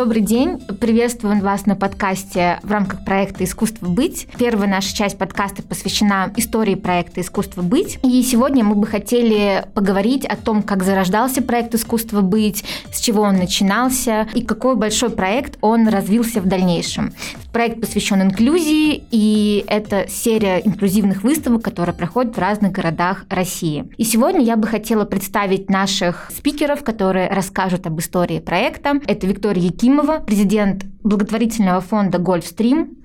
Добрый день. Приветствуем вас на подкасте в рамках проекта «Искусство быть». Первая наша часть подкаста посвящена истории проекта «Искусство быть». И сегодня мы бы хотели поговорить о том, как зарождался проект «Искусство быть», с чего он начинался и какой большой проект он развился в дальнейшем. Проект посвящен инклюзии, и это серия инклюзивных выставок, которая проходит в разных городах России. И сегодня я бы хотела представить наших спикеров, которые расскажут об истории проекта. Это Виктория Якимова, президент благотворительного фонда «Гольфстрим».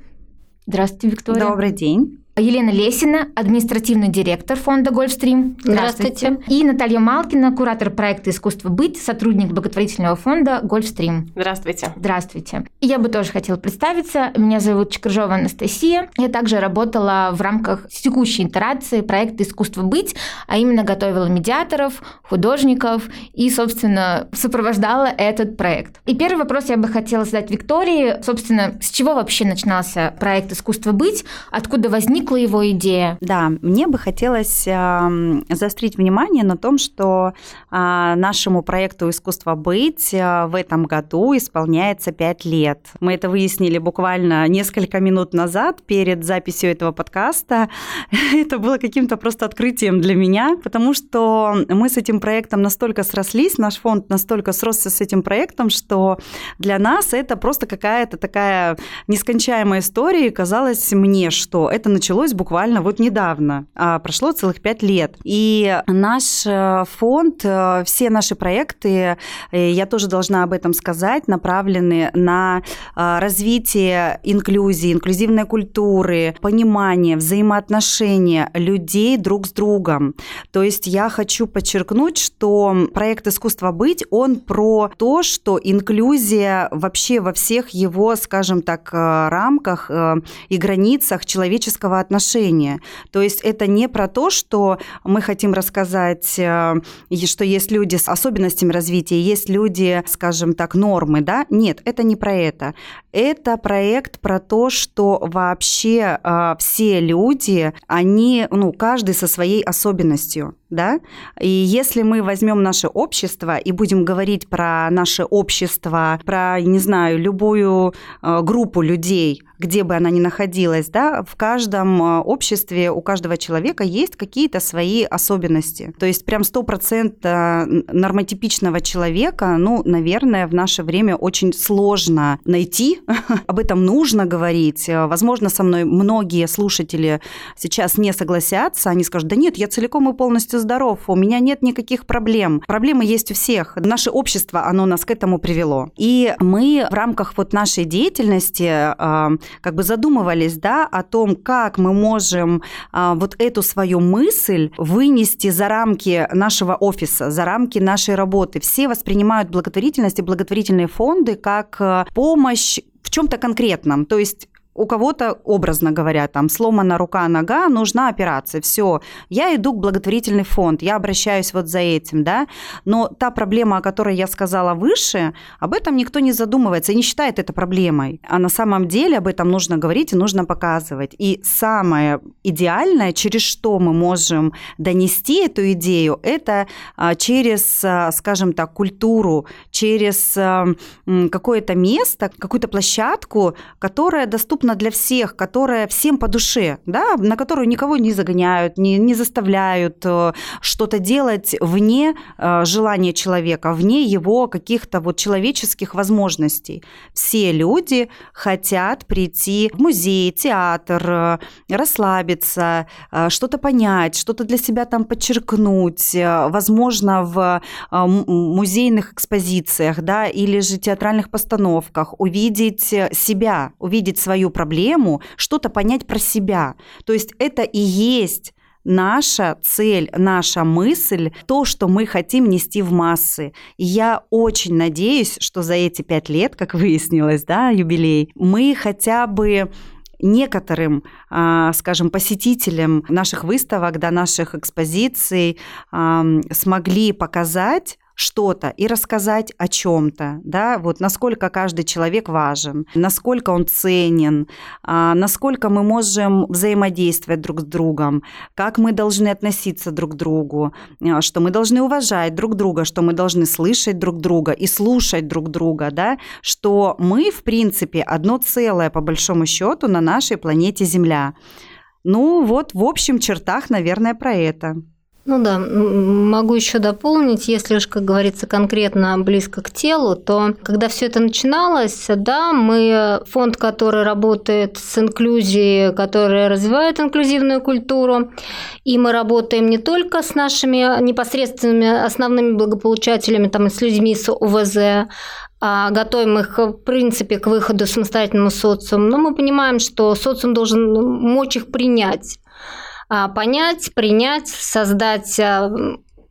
Здравствуйте, Виктория. Добрый день. Елена Лесина, административный директор фонда «Гольфстрим». Здравствуйте. Здравствуйте. И Наталья Малкина, куратор проекта «Искусство быть», сотрудник благотворительного фонда «Гольфстрим». Здравствуйте. Здравствуйте. Я бы тоже хотела представиться. Меня зовут Чекрыжова Анастасия. Я также работала в рамках текущей итерации проекта «Искусство быть», а именно готовила медиаторов, художников и, собственно, сопровождала этот проект. И первый вопрос я бы хотела задать Виктории. Собственно, с чего вообще начинался проект «Искусство быть», откуда возник возникла его идея? Да, мне бы хотелось э, заострить внимание на том, что э, нашему проекту «Искусство быть» э, в этом году исполняется пять лет. Мы это выяснили буквально несколько минут назад перед записью этого подкаста. это было каким-то просто открытием для меня, потому что мы с этим проектом настолько срослись, наш фонд настолько сросся с этим проектом, что для нас это просто какая-то такая нескончаемая история. И казалось мне, что это началось началось буквально вот недавно, а прошло целых пять лет. И наш э, фонд, э, все наши проекты, э, я тоже должна об этом сказать, направлены на развитие инклюзии, инклюзивной культуры, понимание, взаимоотношения людей друг с другом. То есть я хочу подчеркнуть, что проект «Искусство быть», он про то, что инклюзия вообще во всех его, скажем так, рамках и границах человеческого отношения. То есть это не про то, что мы хотим рассказать, э, что есть люди с особенностями развития, есть люди, скажем так, нормы, да? Нет, это не про это. Это проект про то, что вообще э, все люди, они, ну, каждый со своей особенностью да, и если мы возьмем наше общество и будем говорить про наше общество, про, не знаю, любую э, группу людей, где бы она ни находилась, да, в каждом э, обществе у каждого человека есть какие-то свои особенности. То есть прям сто процентов нормотипичного человека, ну, наверное, в наше время очень сложно найти. Об этом нужно говорить. Возможно, со мной многие слушатели сейчас не согласятся, они скажут, да нет, я целиком и полностью здоров, у меня нет никаких проблем. Проблемы есть у всех. Наше общество, оно нас к этому привело. И мы в рамках вот нашей деятельности как бы задумывались, да, о том, как мы можем э, вот эту свою мысль вынести за рамки нашего офиса, за рамки нашей работы. Все воспринимают благотворительность и благотворительные фонды как э, помощь в чем-то конкретном. То есть у кого-то, образно говоря, там сломана рука, нога, нужна операция. Все, я иду к благотворительный фонд, я обращаюсь вот за этим, да. Но та проблема, о которой я сказала выше, об этом никто не задумывается и не считает это проблемой. А на самом деле об этом нужно говорить и нужно показывать. И самое идеальное, через что мы можем донести эту идею, это а, через, а, скажем так, культуру, через а, какое-то место, какую-то площадку, которая доступна доступна для всех, которая всем по душе, да, на которую никого не загоняют, не, не заставляют э, что-то делать вне э, желания человека, вне его каких-то вот человеческих возможностей. Все люди хотят прийти в музей, театр, э, расслабиться, что-то понять, что-то для себя там подчеркнуть, возможно, в музейных экспозициях, да, или же театральных постановках, увидеть себя, увидеть свою проблему, что-то понять про себя. То есть это и есть наша цель, наша мысль, то, что мы хотим нести в массы. Я очень надеюсь, что за эти пять лет, как выяснилось, да, юбилей, мы хотя бы некоторым, а, скажем, посетителям наших выставок, да, наших экспозиций смогли показать что-то и рассказать о чем-то, да, вот насколько каждый человек важен, насколько он ценен, а, насколько мы можем взаимодействовать друг с другом, как мы должны относиться друг к другу, а, что мы должны уважать друг друга, что мы должны слышать друг друга и слушать друг друга, да, что мы, в принципе, одно целое, по большому счету, на нашей планете Земля. Ну вот, в общем чертах, наверное, про это. Ну да, могу еще дополнить, если уж, как говорится, конкретно близко к телу, то когда все это начиналось, да, мы фонд, который работает с инклюзией, который развивает инклюзивную культуру, и мы работаем не только с нашими непосредственными основными благополучателями, там, с людьми с УВЗ, а готовим их, в принципе, к выходу самостоятельному социуму, но мы понимаем, что социум должен мочь их принять. А, понять, принять, создать а,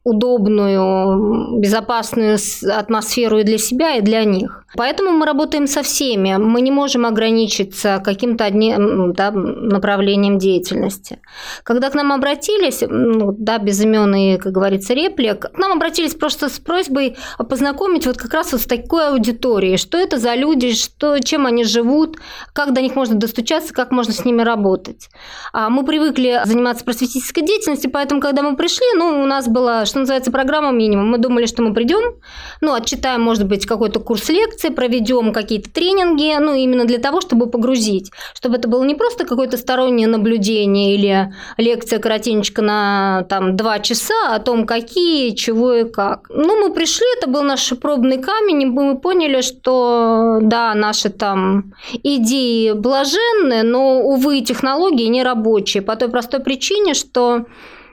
удобную, безопасную атмосферу и для себя, и для них. Поэтому мы работаем со всеми. Мы не можем ограничиться каким-то одним да, направлением деятельности. Когда к нам обратились, ну, да, без имен и, как говорится, реплик, к нам обратились просто с просьбой познакомить вот как раз вот с такой аудиторией. Что это за люди, что, чем они живут, как до них можно достучаться, как можно с ними работать. А мы привыкли заниматься просветительской деятельностью, поэтому, когда мы пришли, ну, у нас была, что называется, программа минимум. Мы думали, что мы придем, ну, отчитаем, может быть, какой-то курс лекции, проведем какие-то тренинги, ну, именно для того, чтобы погрузить, чтобы это было не просто какое-то стороннее наблюдение или лекция коротенечко на там два часа о том, какие, чего и как. Ну, мы пришли, это был наш пробный камень, и мы поняли, что да, наши там идеи блаженные, но, увы, технологии не рабочие по той простой причине, что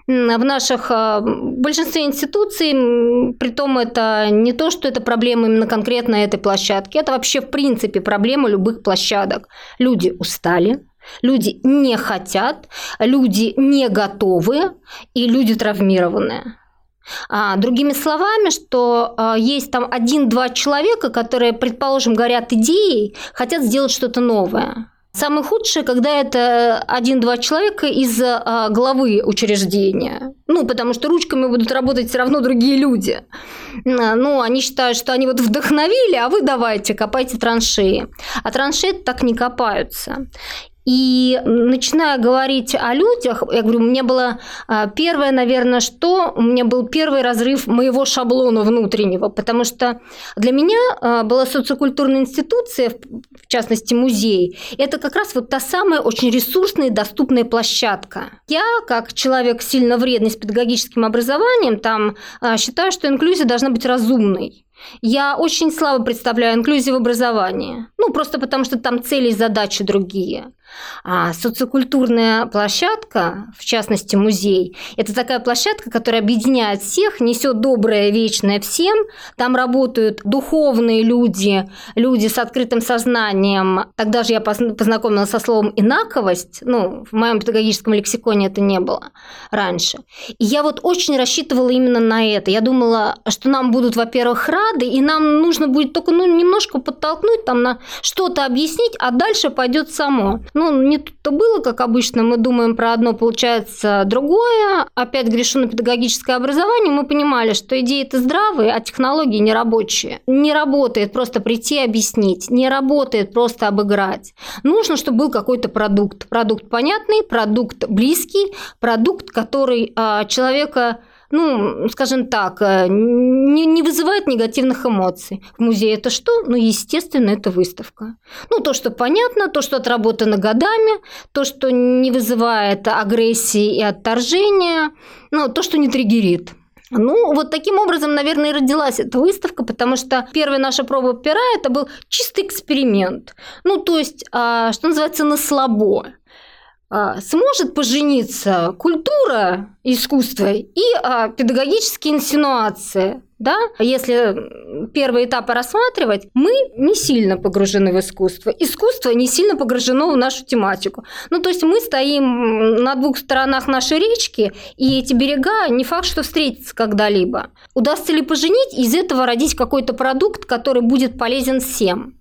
в наших а, большинстве институций, при том это не то, что это проблема именно конкретно этой площадки, это вообще в принципе проблема любых площадок. Люди устали, люди не хотят, люди не готовы и люди травмированные. А, другими словами, что а, есть там один-два человека, которые, предположим, горят идеей, хотят сделать что-то новое. Самое худшее, когда это один-два человека из а, главы учреждения. Ну, потому что ручками будут работать все равно другие люди. А, ну, они считают, что они вот вдохновили, а вы давайте, копайте траншеи. А траншеи так не копаются. И начиная говорить о людях, я говорю, меня было а, первое, наверное, что у меня был первый разрыв моего шаблона внутреннего, потому что для меня а, была социокультурная институция, в частности музей, это как раз вот та самая очень ресурсная и доступная площадка. Я, как человек сильно вредный с педагогическим образованием, там а, считаю, что инклюзия должна быть разумной. Я очень слабо представляю инклюзию в образовании. Ну, просто потому что там цели и задачи другие. А социокультурная площадка, в частности музей, это такая площадка, которая объединяет всех, несет доброе, вечное всем. Там работают духовные люди, люди с открытым сознанием. Тогда же я познакомилась со словом «инаковость». Ну, в моем педагогическом лексиконе это не было раньше. И я вот очень рассчитывала именно на это. Я думала, что нам будут, во-первых, рады, и нам нужно будет только ну, немножко подтолкнуть, там, на что-то объяснить, а дальше пойдет само. Ну, не тут-то было, как обычно, мы думаем про одно, получается другое. Опять грешу на педагогическое образование, мы понимали, что идеи-то здравые, а технологии не рабочие. Не работает просто прийти и объяснить, не работает просто обыграть. Нужно, чтобы был какой-то продукт. Продукт понятный, продукт близкий, продукт, который а, человека ну, скажем так, э, не, не вызывает негативных эмоций. В музее это что? Ну, естественно, это выставка. Ну, то, что понятно, то, что отработано годами, то, что не вызывает агрессии и отторжения, ну, то, что не триггерит. Ну, вот таким образом, наверное, и родилась эта выставка, потому что первая наша проба пера – это был чистый эксперимент. Ну, то есть, а, что называется, на слабо. А, сможет пожениться культура искусства и а, педагогические инсинуации. Да? Если первый этап рассматривать, мы не сильно погружены в искусство. Искусство не сильно погружено в нашу тематику. Ну, то есть мы стоим на двух сторонах нашей речки, и эти берега не факт, что встретятся когда-либо. Удастся ли поженить, из этого родить какой-то продукт, который будет полезен всем?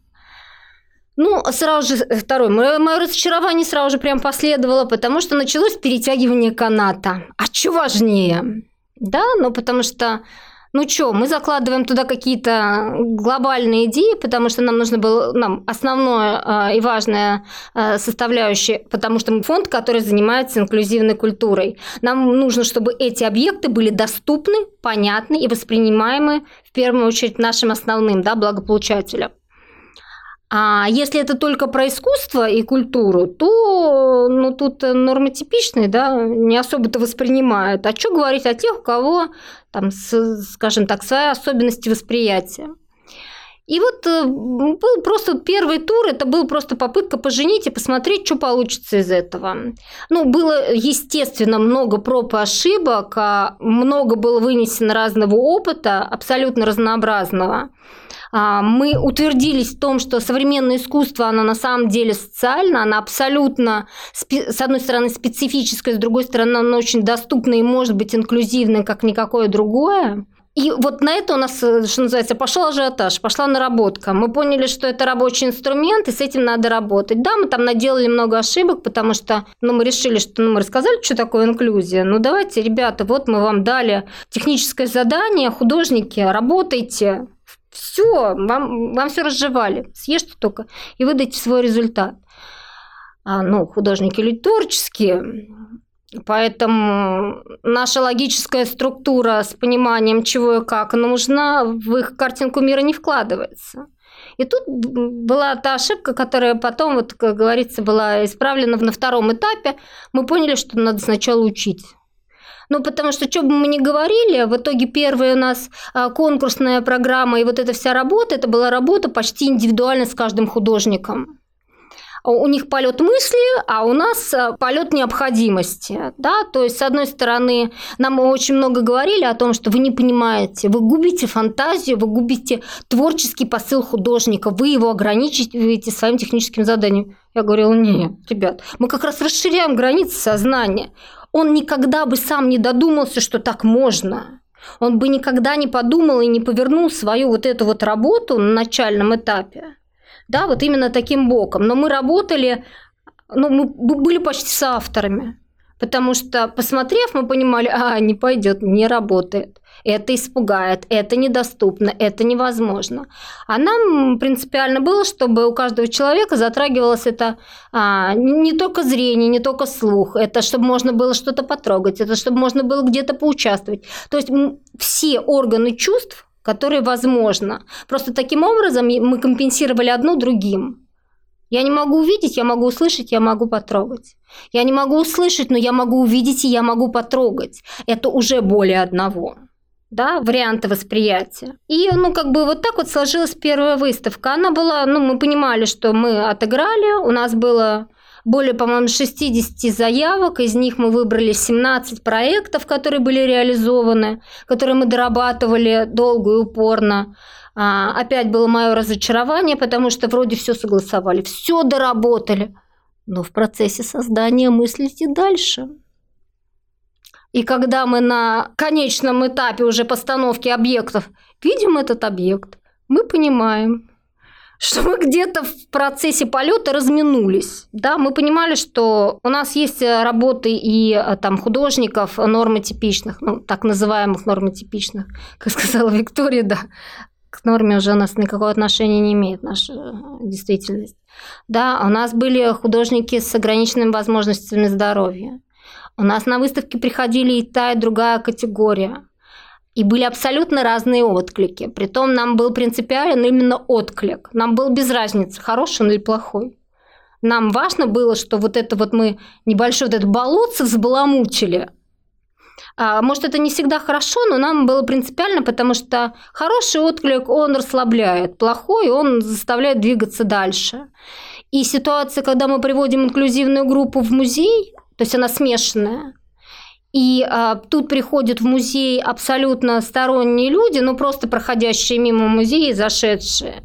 Ну, сразу же второе. Мое, мое разочарование сразу же прям последовало, потому что началось перетягивание каната. А что важнее? Да, ну потому что ну что, мы закладываем туда какие-то глобальные идеи, потому что нам нужно было, нам основное э, и важное э, составляющее, потому что мы фонд, который занимается инклюзивной культурой. Нам нужно, чтобы эти объекты были доступны, понятны и воспринимаемы в первую очередь нашим основным да, благополучателям. А если это только про искусство и культуру, то ну, тут нормотипичные да, не особо-то воспринимают. А что говорить о тех, у кого, там, с, скажем так, свои особенности восприятия? И вот э, был просто первый тур, это был просто попытка поженить и посмотреть, что получится из этого. Ну, было, естественно, много проб и ошибок, а много было вынесено разного опыта, абсолютно разнообразного. А, мы утвердились в том, что современное искусство, оно на самом деле социально, оно абсолютно, с одной стороны, специфическое, с другой стороны, оно очень доступное и может быть инклюзивное, как никакое другое. И вот на это у нас, э, что называется, пошел ажиотаж, пошла наработка. Мы поняли, что это рабочий инструмент, и с этим надо работать. Да, мы там наделали много ошибок, потому что ну, мы решили, что ну, мы рассказали, что такое инклюзия. Ну давайте, ребята, вот мы вам дали техническое задание, художники, работайте, все, вам, вам все разжевали. Съешьте только и выдайте свой результат. А, ну, художники люди творческие, поэтому наша логическая структура с пониманием, чего и как нужно, в их картинку мира не вкладывается. И тут была та ошибка, которая потом, вот, как говорится, была исправлена на втором этапе. Мы поняли, что надо сначала учить. Ну, потому что, что бы мы ни говорили, в итоге первая у нас а, конкурсная программа и вот эта вся работа, это была работа почти индивидуально с каждым художником у них полет мысли, а у нас а, полет необходимости. Да? То есть, с одной стороны, нам очень много говорили о том, что вы не понимаете, вы губите фантазию, вы губите творческий посыл художника, вы его ограничиваете своим техническим заданием. Я говорила, нет, ребят, мы как раз расширяем границы сознания он никогда бы сам не додумался, что так можно. Он бы никогда не подумал и не повернул свою вот эту вот работу на начальном этапе. Да, вот именно таким боком. Но мы работали, ну, мы были почти с авторами. Потому что, посмотрев, мы понимали, а, не пойдет, не работает это испугает, это недоступно, это невозможно. А нам принципиально было, чтобы у каждого человека затрагивалось это а, не только зрение, не только слух, это чтобы можно было что-то потрогать, это чтобы можно было где-то поучаствовать. То есть все органы чувств, которые возможно. Просто таким образом мы компенсировали одно другим. Я не могу увидеть, я могу услышать, я могу потрогать. Я не могу услышать, но я могу увидеть и я могу потрогать. Это уже более одного да, варианты восприятия. И, ну, как бы вот так вот сложилась первая выставка. Она была, ну, мы понимали, что мы отыграли, у нас было более, по-моему, 60 заявок, из них мы выбрали 17 проектов, которые были реализованы, которые мы дорабатывали долго и упорно. А, опять было мое разочарование, потому что вроде все согласовали, все доработали, но в процессе создания мыслите дальше. И когда мы на конечном этапе уже постановки объектов видим этот объект, мы понимаем, что мы где-то в процессе полета разминулись. Да, мы понимали, что у нас есть работы и э, там художников нормотипичных, ну, так называемых нормотипичных, как сказала Виктория, да, к норме уже у нас никакого отношения не имеет наша э, действительность. Да, у нас были художники с ограниченными возможностями здоровья. У нас на выставке приходили и та, и другая категория. И были абсолютно разные отклики. Притом нам был принципиален именно отклик. Нам был без разницы, хороший он или плохой. Нам важно было, что вот это вот мы небольшое вот это болотце взбаламутили. А, может, это не всегда хорошо, но нам было принципиально, потому что хороший отклик, он расслабляет, плохой, он заставляет двигаться дальше. И ситуация, когда мы приводим инклюзивную группу в музей, то есть она смешанная. И а, тут приходят в музей абсолютно сторонние люди, ну просто проходящие мимо музея, зашедшие.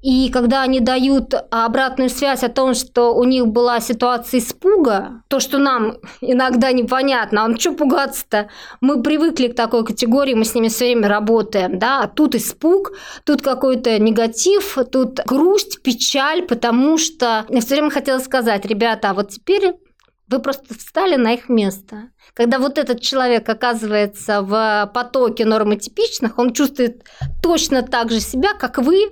И когда они дают обратную связь о том, что у них была ситуация испуга, то, что нам иногда непонятно, а что пугаться-то? Мы привыкли к такой категории, мы с ними все время работаем, да, а тут испуг, тут какой-то негатив, тут грусть, печаль, потому что я все время хотела сказать, ребята, а вот теперь Вы просто встали на их место. Когда вот этот человек оказывается в потоке нормотипичных, он чувствует точно так же себя, как вы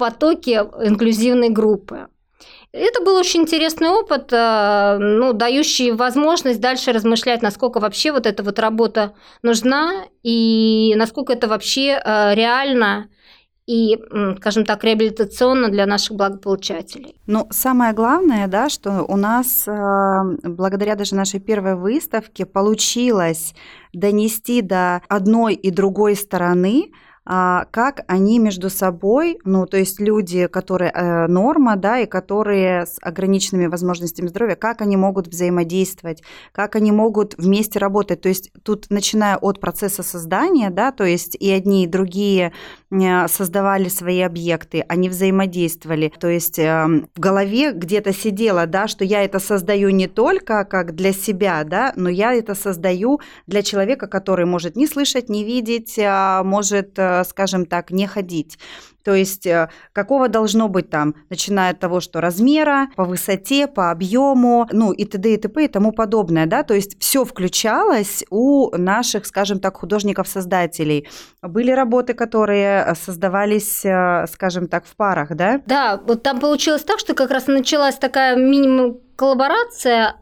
потоке инклюзивной группы. Это был очень интересный опыт, э, ну, дающий возможность дальше размышлять, насколько вообще вот эта вот работа нужна и насколько это вообще э, реально и, скажем так, реабилитационно для наших благополучателей. Ну, самое главное, да, что у нас э, благодаря даже нашей первой выставке получилось донести до одной и другой стороны как они между собой, ну, то есть люди, которые э, норма, да, и которые с ограниченными возможностями здоровья, как они могут взаимодействовать, как они могут вместе работать. То есть тут, начиная от процесса создания, да, то есть и одни, и другие э, создавали свои объекты, они взаимодействовали. То есть э, в голове где-то сидело, да, что я это создаю не только как для себя, да, но я это создаю для человека, который может не слышать, не видеть, а может Э, скажем так, не ходить. То есть э, какого должно быть там, начиная от того, что размера, по высоте, по объему, ну и т.д. и т.п. и тому подобное, да, то есть все включалось у наших, скажем так, художников-создателей. Были работы, которые э, создавались, скажем так, в парах, да? Да, вот там получилось так, что как раз началась такая минимум коллаборация,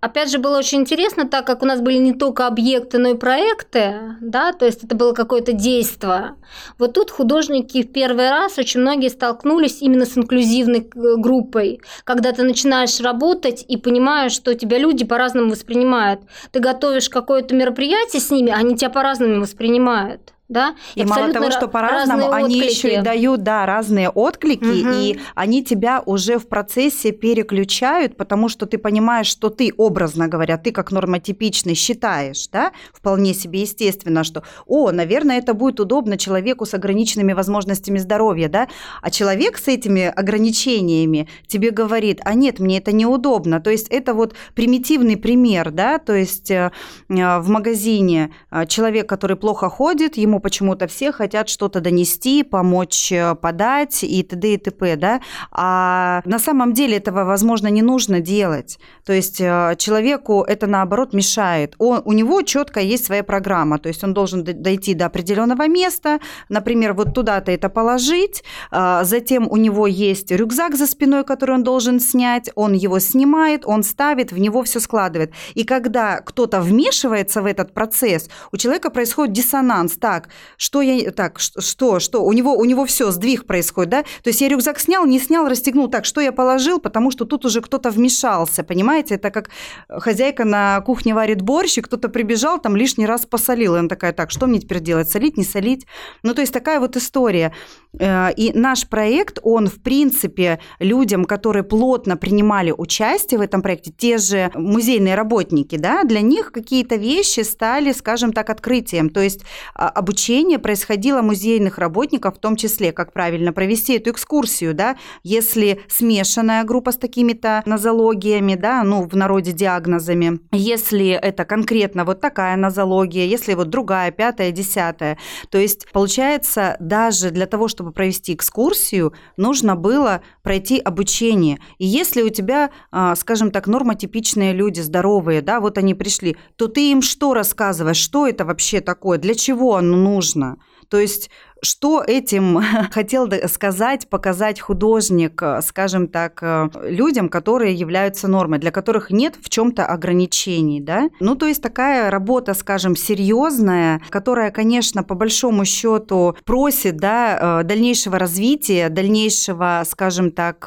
Опять же, было очень интересно, так как у нас были не только объекты, но и проекты, да, то есть это было какое-то действие. Вот тут художники в первый раз очень многие столкнулись именно с инклюзивной э, группой, когда ты начинаешь работать и понимаешь, что тебя люди по-разному воспринимают. Ты готовишь какое-то мероприятие с ними, они тебя по-разному воспринимают да? И, мало того, что по-разному, они еще и дают, да, разные отклики, угу. и они тебя уже в процессе переключают, потому что ты понимаешь, что ты, образно говоря, ты как нормотипичный считаешь, да, вполне себе естественно, что, о, наверное, это будет удобно человеку с ограниченными возможностями здоровья, да, а человек с этими ограничениями тебе говорит, а нет, мне это неудобно, то есть это вот примитивный пример, да, то есть э, э, в магазине э, человек, который плохо ходит, ему ему почему-то все хотят что-то донести, помочь э, подать и т.д. и т.п. Да? А на самом деле этого, возможно, не нужно делать. То есть э, человеку это, наоборот, мешает. Он, у него четко есть своя программа, то есть он должен дойти до определенного места, например, вот туда-то это положить, а, затем у него есть рюкзак за спиной, который он должен снять, он его снимает, он ставит, в него все складывает. И когда кто-то вмешивается в этот процесс, у человека происходит диссонанс. Так, что я... Так, что, что? У него, у него все, сдвиг происходит, да? То есть я рюкзак снял, не снял, расстегнул. Так, что я положил? Потому что тут уже кто-то вмешался, понимаете? Это как хозяйка на кухне варит борщ, и кто-то прибежал, там лишний раз посолил. И она такая, так, что мне теперь делать? Солить, не солить? Ну, то есть такая вот история. Э, и наш проект, он, в принципе, людям, которые плотно принимали участие в этом проекте, те же музейные работники, да, для них какие-то вещи стали, скажем так, открытием. То есть а, обучение происходило музейных работников, в том числе, как правильно провести эту экскурсию, да, если смешанная группа с такими-то нозологиями, да, ну, в народе диагнозами, если это конкретно вот такая нозология, если вот другая, пятая, десятая. То есть, получается, даже для того, чтобы провести экскурсию, нужно было пройти обучение. И если у тебя, а, скажем так, нормотипичные люди, здоровые, да, вот они пришли, то ты им что рассказываешь, что это вообще такое, для чего оно нужно. То есть что этим хотел сказать, показать художник, э, скажем так, э, людям, которые являются нормой, для которых нет в чем-то ограничений, да? Ну, то есть такая работа, скажем, серьезная, которая, конечно, по большому счету просит, да, э, дальнейшего развития, дальнейшего, скажем так,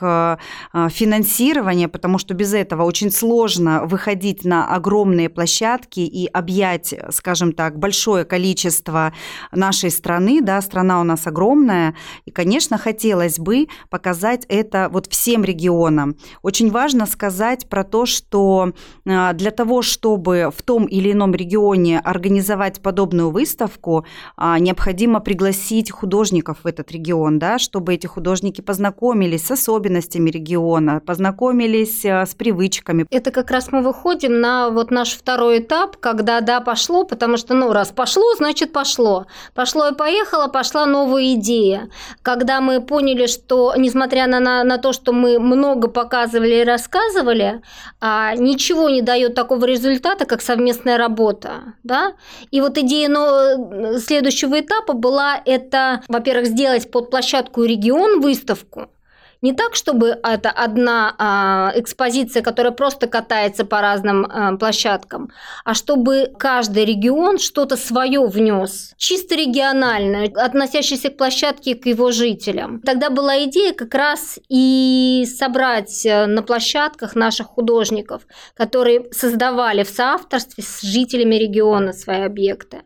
финансирования, потому что без этого очень сложно выходить на огромные площадки и объять, скажем так, большое количество нашей страны, да, страны страна у нас огромная, и, конечно, хотелось бы показать это вот всем регионам. Очень важно сказать про то, что а, для того, чтобы в том или ином регионе организовать подобную выставку, а, необходимо пригласить художников в этот регион, да, чтобы эти художники познакомились с особенностями региона, познакомились а, с привычками. Это как раз мы выходим на вот наш второй этап, когда да, пошло, потому что, ну, раз пошло, значит пошло. Пошло и поехало, пошло пошла новая идея. Когда мы поняли, что, несмотря на, на, на то, что мы много показывали и рассказывали, а, ничего не дает такого результата, как совместная работа. Да? И вот идея но, следующего этапа была это, во-первых, сделать под площадку регион выставку, не так, чтобы это одна а, экспозиция, которая просто катается по разным а, площадкам, а чтобы каждый регион что-то свое внес, чисто региональное, относящееся к площадке к его жителям. Тогда была идея как раз и собрать э, на площадках наших художников, которые создавали в соавторстве с жителями региона свои объекты.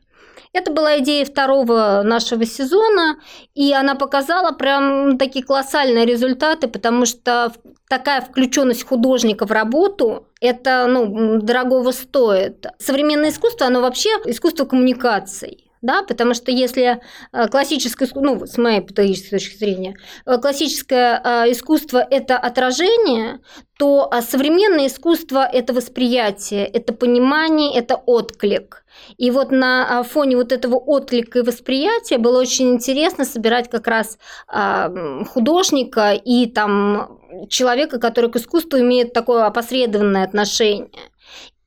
Это была идея второго нашего сезона, и она показала прям такие колоссальные результаты, потому что такая включенность художника в работу, это ну, дорогого стоит. Современное искусство, оно вообще искусство коммуникаций да, потому что если э, классическое, ну, с моей педагогической точки зрения, э, классическое э, искусство – это отражение, то а современное искусство – это восприятие, это понимание, это отклик. И вот на фоне вот этого отклика и восприятия было очень интересно собирать как раз художника и там человека, который к искусству имеет такое опосредованное отношение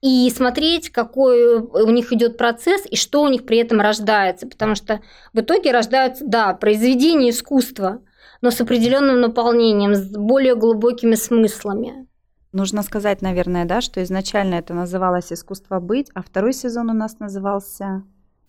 и смотреть, какой у них идет процесс и что у них при этом рождается. Потому что в итоге рождаются, да, произведения искусства, но с определенным наполнением, с более глубокими смыслами. Нужно сказать, наверное, да, что изначально это называлось «Искусство быть», а второй сезон у нас назывался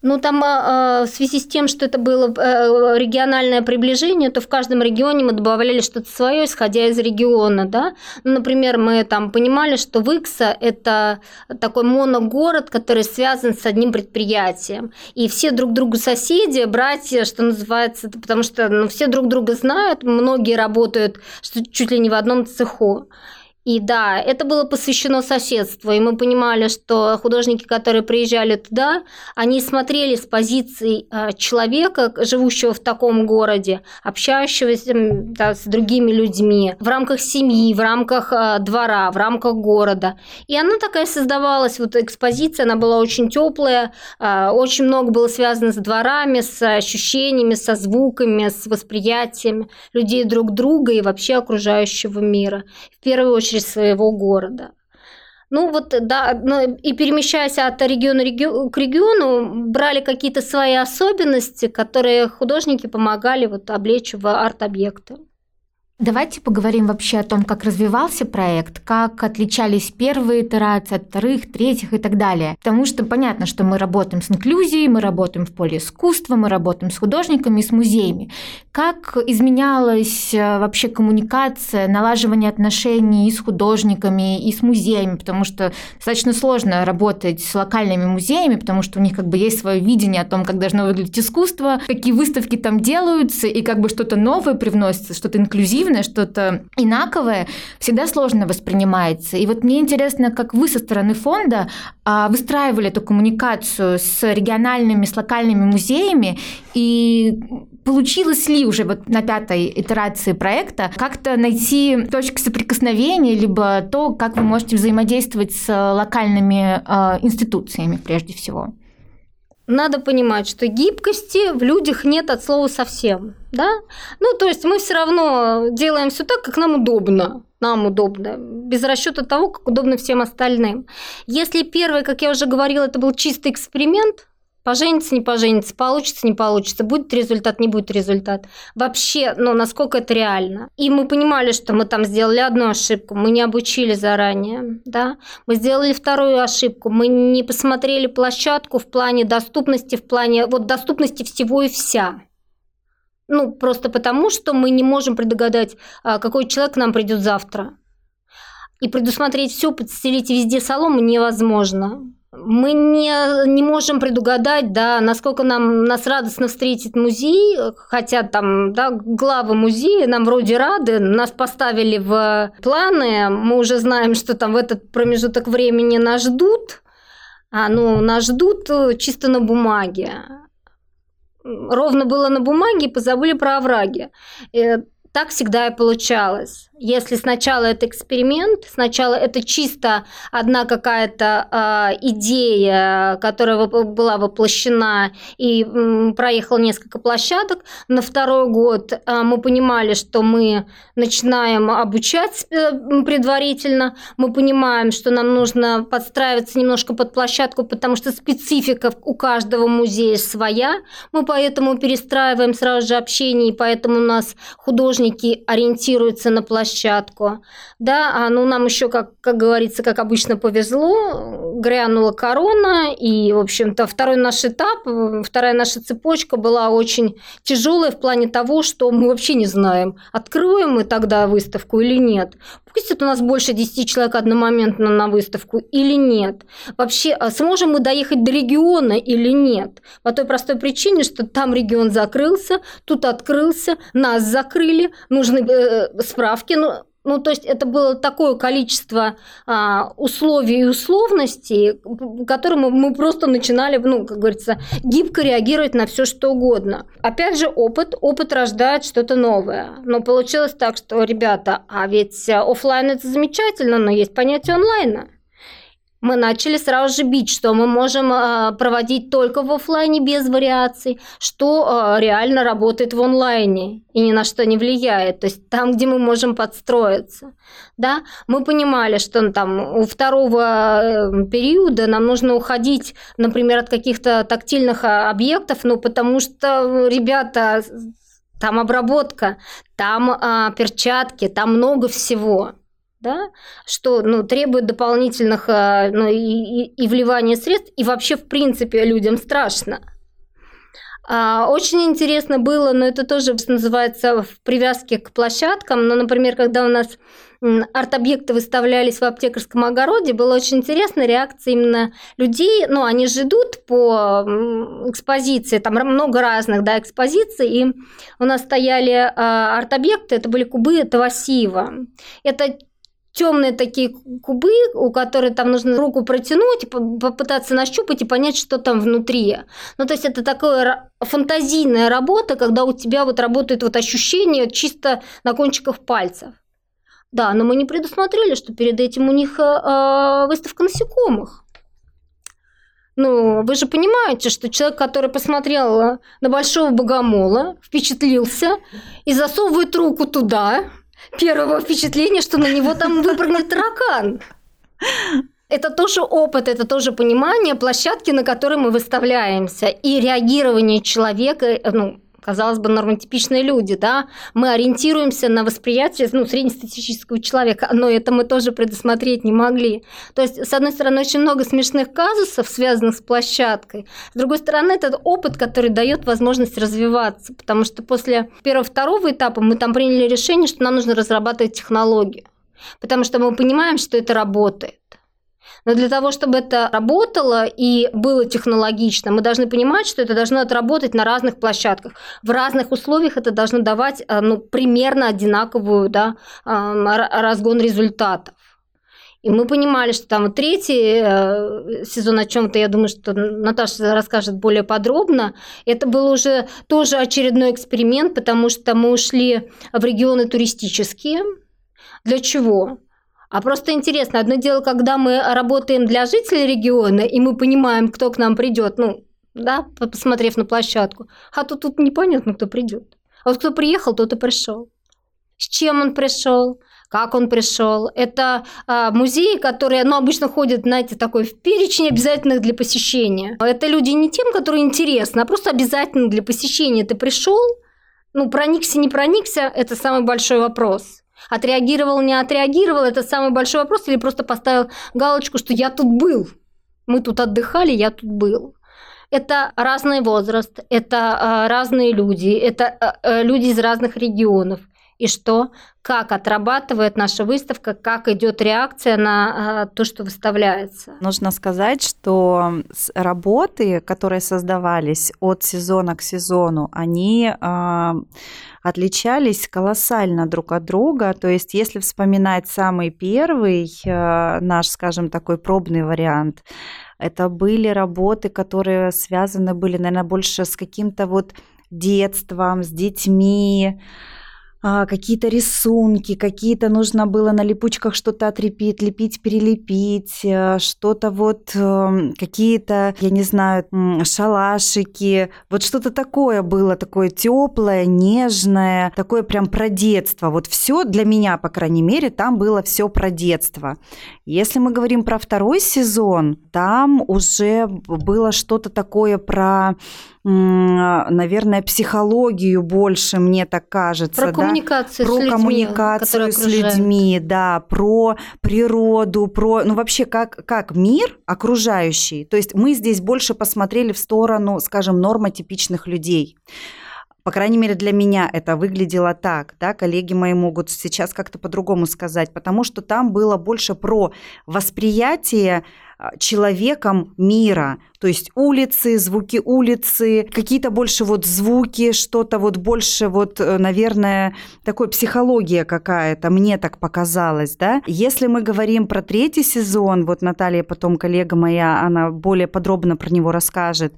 ну, там а, в связи с тем, что это было э, региональное приближение, то в каждом регионе мы добавляли что-то свое, исходя из региона, да. Ну, например, мы там понимали, что Выкса – это такой моногород, который связан с одним предприятием. И все друг другу соседи, братья, что называется, потому что ну, все друг друга знают, многие работают чуть ли не в одном цеху. И да, это было посвящено соседству, и мы понимали, что художники, которые приезжали туда, они смотрели с позиции а, человека, живущего в таком городе, общающегося да, с другими людьми, в рамках семьи, в рамках а, двора, в рамках города. И она такая создавалась, вот экспозиция, она была очень теплая, а, очень много было связано с дворами, с ощущениями, со звуками, с восприятием людей друг друга и вообще окружающего мира. В первую очередь через своего города. Ну вот, да, ну, и перемещаясь от региона к региону, брали какие-то свои особенности, которые художники помогали вот облечь в арт-объекты. Давайте поговорим вообще о том, как развивался проект, как отличались первые итерации от вторых, третьих и так далее. Потому что понятно, что мы работаем с инклюзией, мы работаем в поле искусства, мы работаем с художниками с музеями. Как изменялась э, вообще коммуникация, налаживание отношений и с художниками, и с музеями, потому что достаточно сложно работать с локальными музеями, потому что у них как бы есть свое видение о том, как должно выглядеть искусство, какие выставки там делаются, и как бы что-то новое привносится, что-то инклюзивное, примитивное, что-то инаковое, всегда сложно воспринимается. И вот мне интересно, как вы со стороны фонда а, выстраивали эту коммуникацию с региональными, с локальными музеями, и получилось ли уже вот на пятой итерации проекта как-то найти точки соприкосновения, либо то, как вы можете взаимодействовать с локальными э, институциями прежде всего? Надо понимать, что гибкости в людях нет от слова совсем, да? Ну, то есть мы все равно делаем все так, как нам удобно, нам удобно, без расчета того, как удобно всем остальным. Если первый, как я уже говорила, это был чистый эксперимент, Поженится, не поженится, получится, не получится, будет результат, не будет результат. Вообще, ну, насколько это реально. И мы понимали, что мы там сделали одну ошибку, мы не обучили заранее, да. Мы сделали вторую ошибку, мы не посмотрели площадку в плане доступности, в плане вот доступности всего и вся. Ну, просто потому, что мы не можем предугадать, а, какой человек к нам придет завтра. И предусмотреть все, подстелить везде солому невозможно мы не, не можем предугадать, да, насколько нам, нас радостно встретит музей, хотя там, да, главы музея нам вроде рады, нас поставили в планы, мы уже знаем, что там в этот промежуток времени нас ждут, а, ну, нас ждут чисто на бумаге. Ровно было на бумаге, позабыли про овраги. Так всегда и получалось. Если сначала это эксперимент, сначала это чисто одна какая-то э, идея, которая была воплощена и м, проехала несколько площадок, на второй год э, мы понимали, что мы начинаем обучать э, предварительно, мы понимаем, что нам нужно подстраиваться немножко под площадку, потому что специфика у каждого музея своя, мы поэтому перестраиваем сразу же общение, и поэтому у нас художники ориентируются на площадку площадку. Да, а ну нам еще, как, как говорится, как обычно повезло, грянула корона, и, в общем-то, второй наш этап, вторая наша цепочка была очень тяжелая в плане того, что мы вообще не знаем, откроем мы тогда выставку или нет. Пустят у нас больше 10 человек одномоментно на выставку или нет. Вообще, а сможем мы доехать до региона или нет? По той простой причине, что там регион закрылся, тут открылся, нас закрыли, нужны э, справки, ну, ну, то есть это было такое количество а, условий и условностей, которым мы просто начинали, ну, как говорится, гибко реагировать на все что угодно. Опять же, опыт, опыт рождает что-то новое. Но получилось так, что, ребята, а ведь офлайн это замечательно, но есть понятие онлайна мы начали сразу же бить, что мы можем а, проводить только в офлайне без вариаций, что а, реально работает в онлайне и ни на что не влияет. То есть там, где мы можем подстроиться. Да? Мы понимали, что ну, там у второго э, периода нам нужно уходить, например, от каких-то тактильных а, объектов, ну потому что, ребята, там обработка, там перчатки, там много всего да, что ну, требует дополнительных э, ну, и, и, и вливания средств, и вообще, в принципе, людям страшно. А, очень интересно было, но это тоже называется в привязке к площадкам. Но, например, когда у нас арт-объекты выставлялись в аптекарском огороде, было очень интересно реакция именно людей. Ну, они же идут по экспозиции, там много разных да, экспозиций, и у нас стояли а, арт-объекты, это были кубы Тавасиева. Это темные такие кубы, у которых там нужно руку протянуть, попытаться нащупать и понять, что там внутри. Ну, то есть это такая фантазийная работа, когда у тебя вот работает вот ощущение чисто на кончиках пальцев. Да, но мы не предусмотрели, что перед этим у них э, выставка насекомых. Ну, вы же понимаете, что человек, который посмотрел на большого богомола, впечатлился и засовывает руку туда, первого впечатления, что на него там выпрыгнет таракан. Это тоже опыт, это тоже понимание площадки, на которой мы выставляемся, и реагирование человека, ну, казалось бы, нормотипичные люди, да, мы ориентируемся на восприятие ну, среднестатистического человека, но это мы тоже предусмотреть не могли. То есть, с одной стороны, очень много смешных казусов, связанных с площадкой, с другой стороны, это опыт, который дает возможность развиваться, потому что после первого-второго этапа мы там приняли решение, что нам нужно разрабатывать технологию, потому что мы понимаем, что это работает. Но для того, чтобы это работало и было технологично, мы должны понимать, что это должно отработать на разных площадках. В разных условиях это должно давать э, ну, примерно одинаковую да, разгон результатов. И мы понимали, что там третий э, сезон о чем-то, я думаю, что Наташа расскажет более подробно. Это был уже тоже очередной эксперимент, потому что мы ушли в регионы туристические. Для чего? А просто интересно, одно дело, когда мы работаем для жителей региона, и мы понимаем, кто к нам придет, ну, да, посмотрев на площадку. А тут тут непонятно, кто придет. А вот кто приехал, тот и пришел. С чем он пришел? Как он пришел? Это а, музеи, которые, ну, обычно ходят, знаете, такой в перечень обязательных для посещения. Это люди не тем, которые интересны, а просто обязательно для посещения. Ты пришел, ну, проникся, не проникся, это самый большой вопрос. Отреагировал, не отреагировал, это самый большой вопрос, или просто поставил галочку, что я тут был. Мы тут отдыхали, я тут был. Это разный возраст, это э, разные люди, это э, люди из разных регионов. И что? Как отрабатывает наша выставка, как идет реакция на э, то, что выставляется. Нужно сказать, что работы, которые создавались от сезона к сезону, они э, отличались колоссально друг от друга. То есть, если вспоминать самый первый э, наш, скажем, такой пробный вариант, это были работы, которые связаны были, наверное, больше с каким-то вот детством, с детьми, а, какие-то рисунки, какие-то нужно было на липучках что-то отрепить, лепить, перелепить, э, что-то вот, эм, какие-то, я не знаю, шалашики, вот что-то такое было, такое теплое, нежное, такое прям про детство. Вот все для меня, по крайней мере, там было все про детство. Если мы говорим про второй сезон, там уже было что-то такое про наверное, психологию больше, мне так кажется. Про да? коммуникацию про с людьми. коммуникацию с людьми, да, про природу, про, ну вообще как, как мир окружающий. То есть мы здесь больше посмотрели в сторону, скажем, нормотипичных людей. По крайней мере, для меня это выглядело так, да, коллеги мои могут сейчас как-то по-другому сказать, потому что там было больше про восприятие а, человеком мира, то есть улицы, звуки улицы, какие-то больше вот звуки, что-то вот больше вот, э, наверное, такой психология какая-то, мне так показалось, да. Если мы говорим про третий сезон, вот Наталья потом, коллега моя, она более подробно про него расскажет,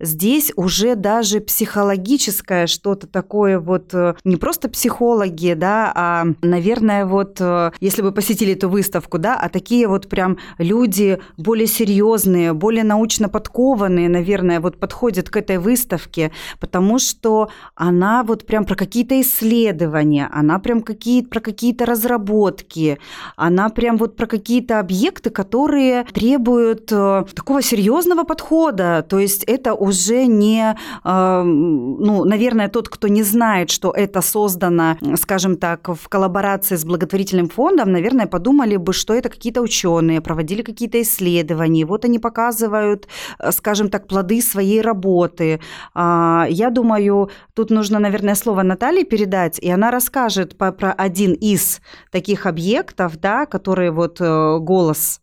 здесь уже даже психологическое что-то такое вот, э, не просто психологи, да, а, наверное, вот, э, если вы посетили эту выставку, да, а такие вот прям люди более серьезные, более научно подкованные, наверное, вот подходят к этой выставке, потому что она вот прям про какие-то исследования, она прям какие про какие-то разработки, она прям вот про какие-то объекты, которые требуют э, такого серьезного подхода. То есть это уже не, э, ну, наверное, тот, кто не знает, что это создано, скажем так, в коллаборации с благотворительным фондом, наверное, подумали бы, что это какие-то ученые проводили какие-то исследования, вот они показывают скажем так, плоды своей работы. А, я думаю, тут нужно, наверное, слово Наталье передать, и она расскажет про один из таких объектов, да, который вот э, голос,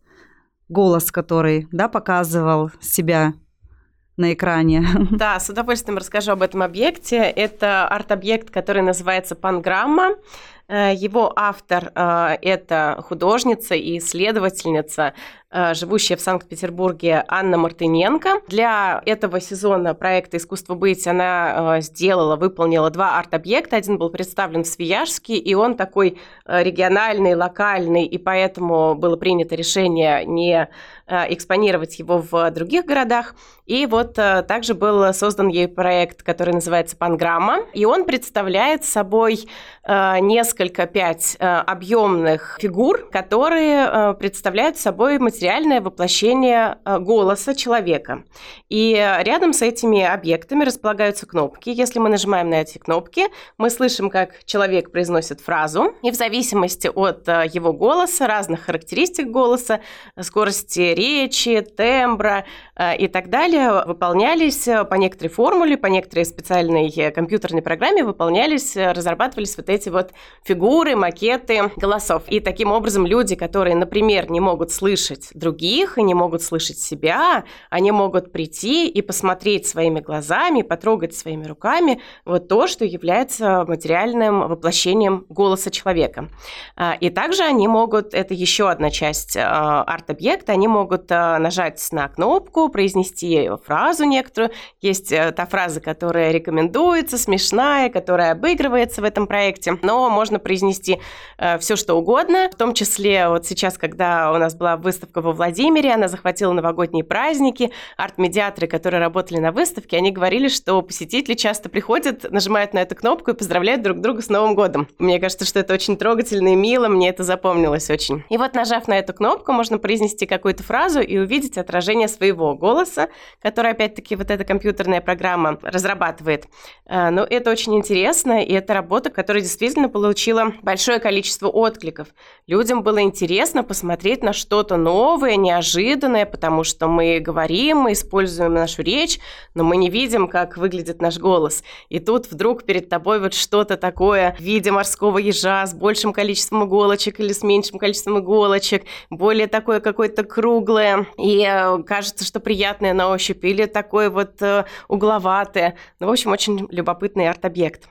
голос который, да, показывал себя на экране. Да, с удовольствием расскажу об этом объекте. Это арт-объект, который называется «Панграмма». Э, его автор – это художница и исследовательница Э, живущая в Санкт-Петербурге Анна Мартыненко. Для этого сезона проекта «Искусство быть» она э, сделала, выполнила два арт-объекта. Один был представлен в Свияжске, и он такой э, региональный, локальный, и поэтому было принято решение не экспонировать его в других городах. И вот также был создан ей проект, который называется «Панграмма», и он представляет собой несколько, пять объемных фигур, которые представляют собой материал материальное воплощение э, голоса человека. И рядом с этими объектами располагаются кнопки. Если мы нажимаем на эти кнопки, мы слышим, как человек произносит фразу, и в зависимости от э, его голоса, разных характеристик голоса, скорости речи, тембра э, и так далее, выполнялись по некоторой формуле, по некоторой специальной компьютерной программе выполнялись, разрабатывались вот эти вот фигуры, макеты голосов. И таким образом люди, которые, например, не могут слышать других и не могут слышать себя, они могут прийти и посмотреть своими глазами, потрогать своими руками вот то, что является материальным воплощением голоса человека. А, и также они могут, это еще одна часть а, арт-объекта, они могут а, нажать на кнопку, произнести фразу некоторую. Есть э, та фраза, которая рекомендуется, смешная, которая обыгрывается в этом проекте, но можно произнести э, все, что угодно, в том числе вот сейчас, когда у нас была выставка выставка во Владимире, она захватила новогодние праздники. Арт-медиаторы, которые работали на выставке, они говорили, что посетители часто приходят, нажимают на эту кнопку и поздравляют друг друга с Новым годом. Мне кажется, что это очень трогательно и мило, мне это запомнилось очень. И вот, нажав на эту кнопку, можно произнести какую-то фразу и увидеть отражение своего голоса, который, опять-таки, вот эта компьютерная программа разрабатывает. Э, но это очень интересно, и это работа, которая действительно получила большое количество откликов. Людям было интересно посмотреть на что-то новое, новое, неожиданное, потому что мы говорим, мы используем нашу речь, но мы не видим, как выглядит наш голос. И тут вдруг перед тобой вот что-то такое в виде морского ежа с большим количеством иголочек или с меньшим количеством иголочек, более такое какое-то круглое, и э, кажется, что приятное на ощупь, или такое вот э, угловатое. Ну, в общем, очень любопытный арт-объект.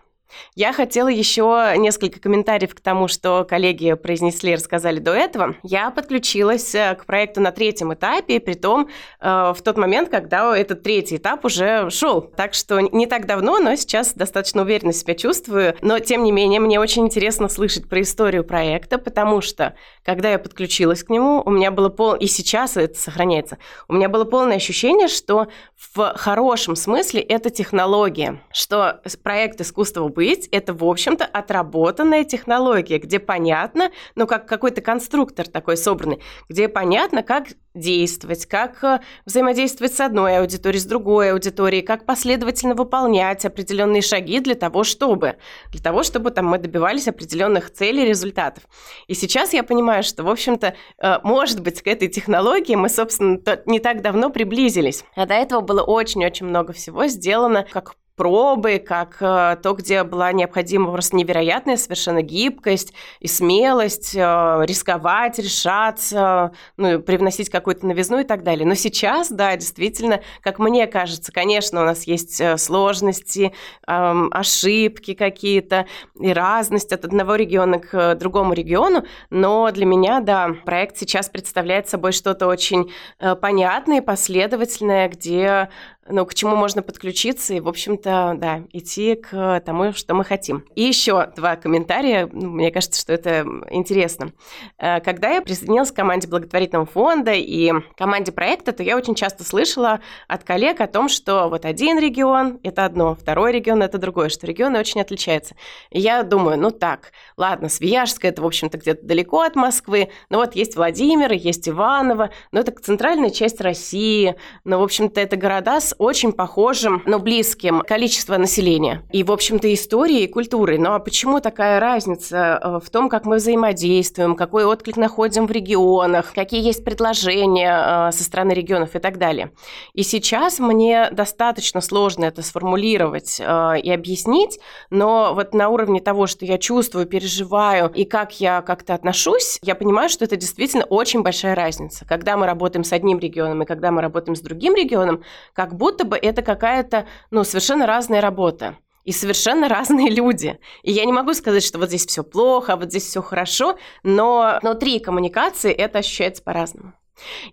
Я хотела еще несколько комментариев к тому, что коллеги произнесли и рассказали до этого. Я подключилась э, к проекту на третьем этапе, при том э, в тот момент, когда этот третий этап уже шел. Так что не так давно, но сейчас достаточно уверенно себя чувствую. Но, тем не менее, мне очень интересно слышать про историю проекта, потому что, когда я подключилась к нему, у меня было пол... И сейчас это сохраняется. У меня было полное ощущение, что в хорошем смысле это технология, что проект искусства быть, это, в общем-то, отработанная технология, где понятно, ну, как какой-то конструктор такой собранный, где понятно, как действовать, как э, взаимодействовать с одной аудиторией, с другой аудиторией, как последовательно выполнять определенные шаги для того, чтобы, для того, чтобы там, мы добивались определенных целей, результатов. И сейчас я понимаю, что, в общем-то, э, может быть, к этой технологии мы, собственно, не так давно приблизились. А до этого было очень-очень много всего сделано как пробы, как э, то, где была необходима просто невероятная совершенно гибкость и смелость, э, рисковать, решаться, ну, привносить какую-то новизну и так далее. Но сейчас, да, действительно, как мне кажется, конечно, у нас есть э, сложности, ошибки какие-то и разность от одного региона к другому региону, но для меня, да, проект сейчас представляет собой что-то очень понятное, последовательное, где ну, к чему можно подключиться и, в общем-то, да, идти к тому, что мы хотим. И еще два комментария, ну, мне кажется, что это интересно. Э, когда я присоединилась к команде благотворительного фонда и команде проекта, то я очень часто слышала от коллег о том, что вот один регион – это одно, второй регион – это другое, что регионы очень отличаются. И я думаю, ну так, ладно, Свияжская – это, в общем-то, где-то далеко от Москвы, но вот есть Владимир, есть Иваново, но это центральная часть России, но, в общем-то, это города с очень похожим, но близким количество населения. И, в общем-то, истории и культуры. Но почему такая разница э, в том, как мы взаимодействуем, какой отклик находим в регионах, какие есть предложения э, со стороны регионов и так далее. И сейчас мне достаточно сложно это сформулировать э, и объяснить, но вот на уровне того, что я чувствую, переживаю и как я как-то отношусь, я понимаю, что это действительно очень большая разница. Когда мы работаем с одним регионом и когда мы работаем с другим регионом, как будто будто бы это какая-то, ну, совершенно разная работа и совершенно разные люди. И я не могу сказать, что вот здесь все плохо, а вот здесь все хорошо, но внутри коммуникации это ощущается по-разному.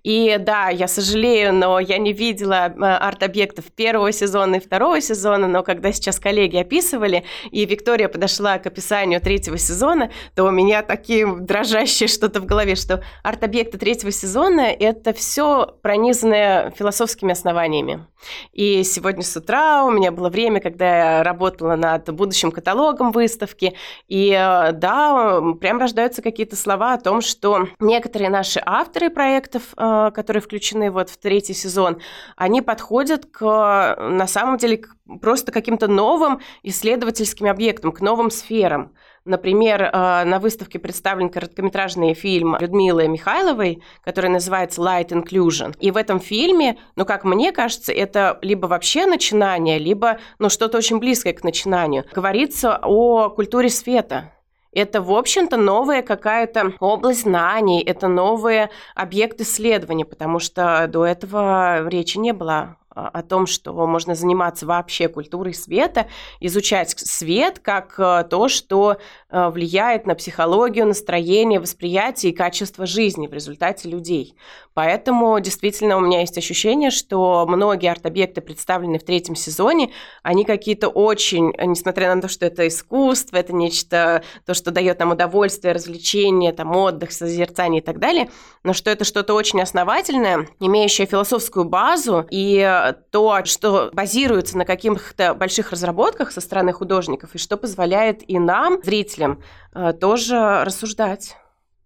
И да, я сожалею, но я не видела э, арт-объектов первого сезона и второго сезона, но когда сейчас коллеги описывали, и Виктория подошла к описанию третьего сезона, то у меня такие дрожащие что-то в голове, что арт-объекты третьего сезона – это все пронизанное философскими основаниями. И сегодня с утра у меня было время, когда я работала над будущим каталогом выставки, и э, да, прям рождаются какие-то слова о том, что некоторые наши авторы проекта проектов, э, которые включены вот в третий сезон, они подходят к, на самом деле, к просто каким-то новым исследовательским объектам, к новым сферам. Например, э, на выставке представлен короткометражный фильм Людмилы Михайловой, который называется Light Inclusion. И в этом фильме, ну, как мне кажется, это либо вообще начинание, либо ну, что-то очень близкое к начинанию. Говорится о культуре света, это, в общем-то, новая какая-то область знаний, это новый объект исследования, потому что до этого речи не было о том, что можно заниматься вообще культурой света, изучать свет как э, то, что влияет на психологию, настроение, восприятие и качество жизни в результате людей. Поэтому действительно у меня есть ощущение, что многие арт-объекты, представленные в третьем сезоне, они какие-то очень, несмотря на то, что это искусство, это нечто, то, что дает нам удовольствие, развлечение, там, отдых, созерцание и так далее, но что это что-то очень основательное, имеющее философскую базу и то, что базируется на каких-то больших разработках со стороны художников, и что позволяет и нам, зрителям, э, тоже рассуждать.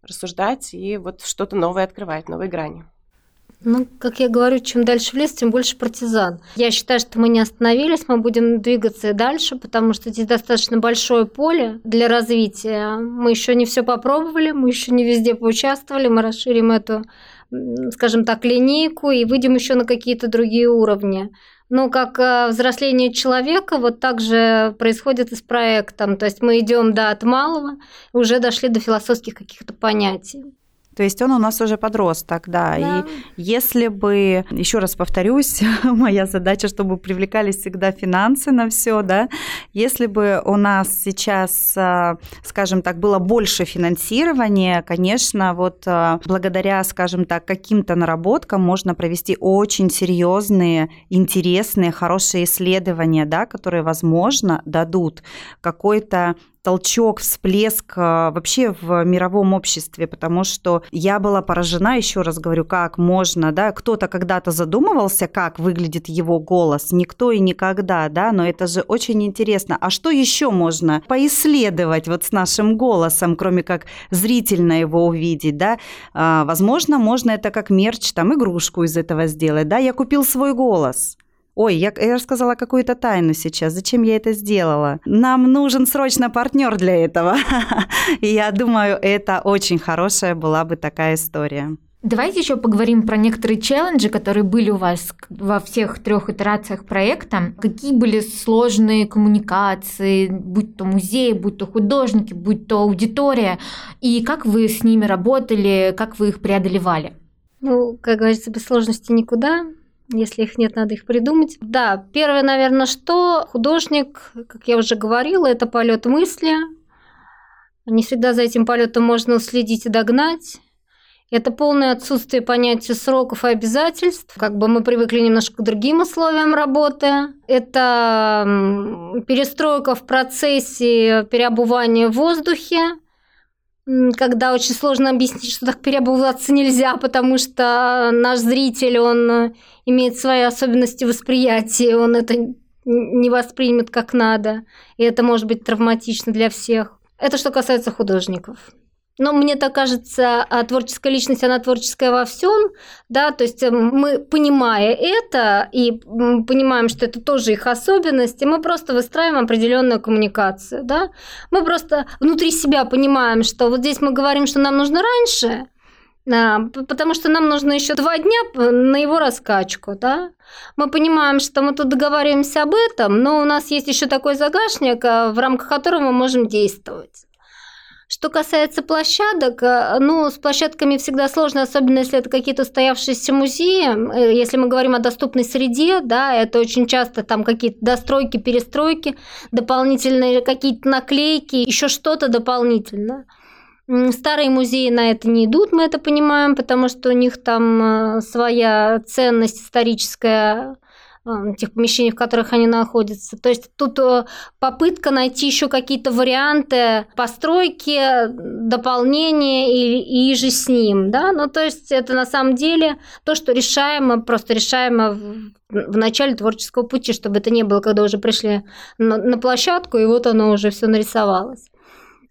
Рассуждать и вот что-то новое открывать, новые грани. Ну, как я говорю, чем дальше в лес, тем больше партизан. Я считаю, что мы не остановились, мы будем двигаться и дальше, потому что здесь достаточно большое поле для развития. Мы еще не все попробовали, мы еще не везде поучаствовали, мы расширим эту скажем так, линейку и выйдем еще на какие-то другие уровни. Но как э, взросление человека вот так же происходит и с проектом. То есть мы идем да, от малого, уже дошли до философских каких-то понятий. То есть он у нас уже подросток, да. да. И если бы, еще раз повторюсь, моя задача, чтобы привлекались всегда финансы на все, да. Если бы у нас сейчас, а, скажем так, было больше финансирования, конечно, вот а, благодаря, скажем так, каким-то наработкам можно провести очень серьезные, интересные, хорошие исследования, да, которые, возможно, дадут какой-то толчок, всплеск а, вообще в мировом обществе, потому что я была поражена, еще раз говорю, как можно, да, кто-то когда-то задумывался, как выглядит его голос, никто и никогда, да, но это же очень интересно. А что еще можно поисследовать вот с нашим голосом, кроме как зрительно его увидеть, да? А, возможно, можно это как мерч, там, игрушку из этого сделать, да, я купил свой голос – Ой, я, я рассказала какую-то тайну сейчас. Зачем я это сделала? Нам нужен срочно партнер для этого. И я думаю, это очень хорошая была бы такая история. Давайте еще поговорим про некоторые челленджи, которые были у вас во всех трех итерациях проекта. Какие были сложные коммуникации, будь то музей, будь то художники, будь то аудитория, и как вы с ними работали, как вы их преодолевали? Ну, как говорится, без сложности никуда. Если их нет, надо их придумать. Да, первое, наверное, что художник, как я уже говорила, это полет мысли. Не всегда за этим полетом можно уследить и догнать. Это полное отсутствие понятия сроков и обязательств. Как бы мы привыкли немножко к другим условиям работы. Это перестройка в процессе переобувания в воздухе когда очень сложно объяснить, что так переобуваться нельзя, потому что наш зритель, он имеет свои особенности восприятия, он это не воспримет как надо, и это может быть травматично для всех. Это что касается художников. Но мне так кажется, а творческая личность, она творческая во всем, да, то есть эм, мы, понимая это и понимаем, что это тоже их особенности, мы просто выстраиваем определенную коммуникацию, да. Мы просто внутри себя понимаем, что вот здесь мы говорим, что нам нужно раньше, а, потому что нам нужно еще два дня на его раскачку, да. Мы понимаем, что мы тут договариваемся об этом, но у нас есть еще такой загашник, а, в рамках которого мы можем действовать. Что касается площадок, э, ну, с площадками всегда сложно, особенно если это какие-то устоявшиеся музеи. Э, если мы говорим о доступной среде, да, это очень часто там какие-то достройки, перестройки, дополнительные какие-то наклейки, еще что-то дополнительное. Старые музеи на это не идут, мы это понимаем, потому что у них там э, своя ценность историческая тех помещений, в которых они находятся. То есть тут э, попытка найти еще какие-то варианты постройки, дополнения и, и же с ним. Да? Ну, то есть это на самом деле то, что решаемо, просто решаемо в, в начале творческого пути, чтобы это не было, когда уже пришли на, на площадку, и вот оно уже все нарисовалось.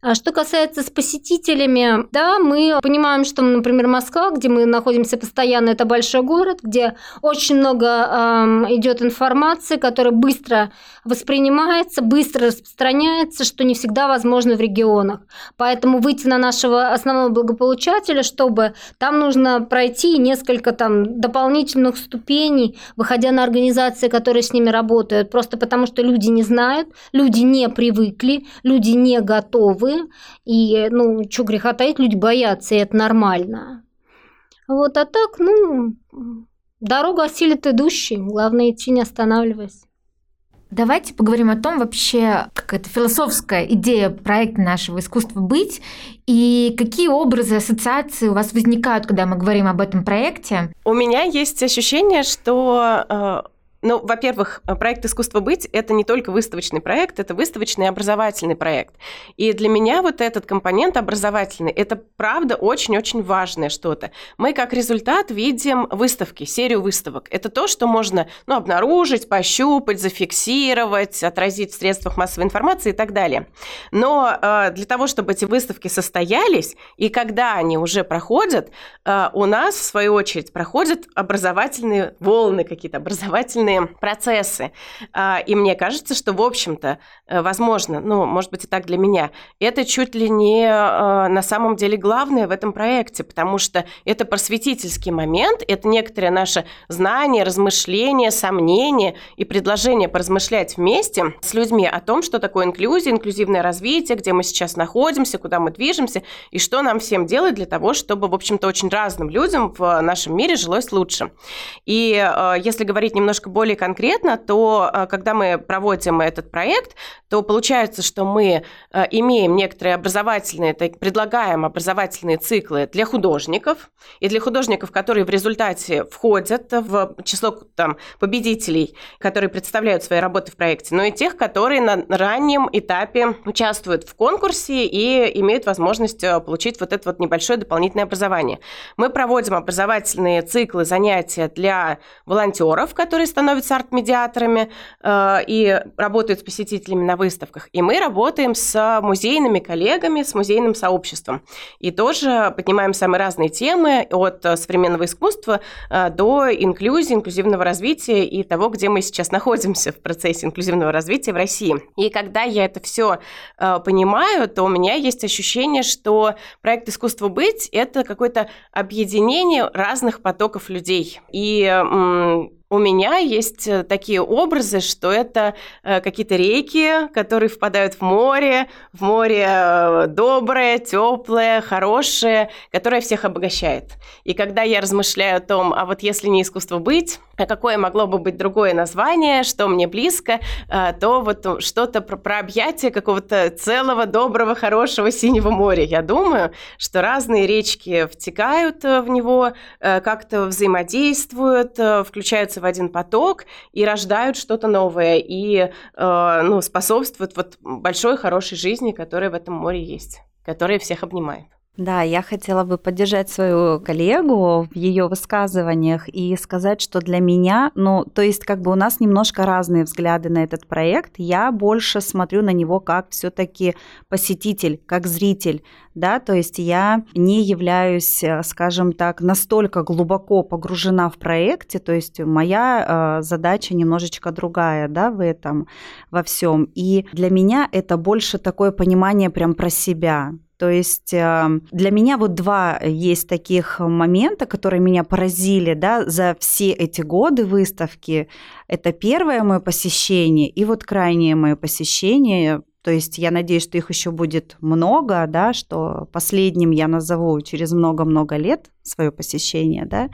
А что касается с посетителями, да, мы понимаем, что, например, Москва, где мы находимся постоянно, это большой город, где очень много э, идет информации, которая быстро воспринимается, быстро распространяется, что не всегда возможно в регионах. Поэтому выйти на нашего основного благополучателя, чтобы там нужно пройти несколько там дополнительных ступеней, выходя на организации, которые с ними работают, просто потому что люди не знают, люди не привыкли, люди не готовы головы, и, ну, что греха таить, люди боятся, и это нормально. Вот, а так, ну, дорога осилит идущий, главное идти не останавливаясь. Давайте поговорим о том вообще, какая-то философская идея проекта нашего искусства быть и какие образы, ассоциации у вас возникают, когда мы говорим об этом проекте. У меня есть ощущение, что э, ну, во-первых, проект «Искусство быть» — это не только выставочный проект, это выставочный и образовательный проект. И для меня вот этот компонент образовательный — это, правда, очень-очень важное что-то. Мы как результат видим выставки, серию выставок. Это то, что можно ну, обнаружить, пощупать, зафиксировать, отразить в средствах массовой информации и так далее. Но э, для того, чтобы эти выставки состоялись, и когда они уже проходят, э, у нас, в свою очередь, проходят образовательные волны какие-то, образовательные инклюзивные процессы. А, и мне кажется, что, в общем-то, э, возможно, ну, может быть, и так для меня, это чуть ли не э, на самом деле главное в этом проекте, потому что это просветительский момент, это некоторое наше знание, размышление, сомнение и предложение поразмышлять вместе с людьми о том, что такое инклюзия, инклюзивное развитие, где мы сейчас находимся, куда мы движемся и что нам всем делать для того, чтобы, в общем-то, очень разным людям в нашем мире жилось лучше. И э, если говорить немножко более конкретно, то э, когда мы проводим этот проект, то получается, что мы э, имеем некоторые образовательные, предлагаем образовательные циклы для художников и для художников, которые в результате входят в число там, победителей, которые представляют свои работы в проекте, но и тех, которые на раннем этапе участвуют в конкурсе и имеют возможность получить вот это вот небольшое дополнительное образование. Мы проводим образовательные циклы, занятия для волонтеров, которые становятся арт-медиаторами э, и работают с посетителями на выставках. И мы работаем с музейными коллегами, с музейным сообществом. И тоже поднимаем самые разные темы от современного искусства э, до инклюзии, инклюзивного развития и того, где мы сейчас находимся в процессе инклюзивного развития в России. И когда я это все э, понимаю, то у меня есть ощущение, что проект «Искусство быть» — это какое-то объединение разных потоков людей. И у меня есть э, такие образы, что это э, какие-то реки, которые впадают в море, в море э, доброе, теплое, хорошее, которое всех обогащает. И когда я размышляю о том, а вот если не искусство быть, а какое могло бы быть другое название, что мне близко, то вот что-то про, про объятие какого-то целого, доброго, хорошего синего моря. Я думаю, что разные речки втекают в него, как-то взаимодействуют, включаются в один поток и рождают что-то новое и э, ну, способствуют вот большой хорошей жизни, которая в этом море есть, которая всех обнимает. Да, я хотела бы поддержать свою коллегу в ее высказываниях и сказать, что для меня, ну, то есть как бы у нас немножко разные взгляды на этот проект. Я больше смотрю на него как все-таки посетитель, как зритель, да, то есть я не являюсь, э, скажем так, настолько глубоко погружена в проекте, то есть моя э, задача немножечко другая, да, в этом, во всем. И для меня это больше такое понимание прям про себя, то есть эм, для меня вот два есть таких момента, которые меня поразили да, за все эти годы выставки. Это первое мое посещение и вот крайнее мое посещение. То есть я надеюсь, что их еще будет много, да, что последним я назову через много-много лет свое посещение, да.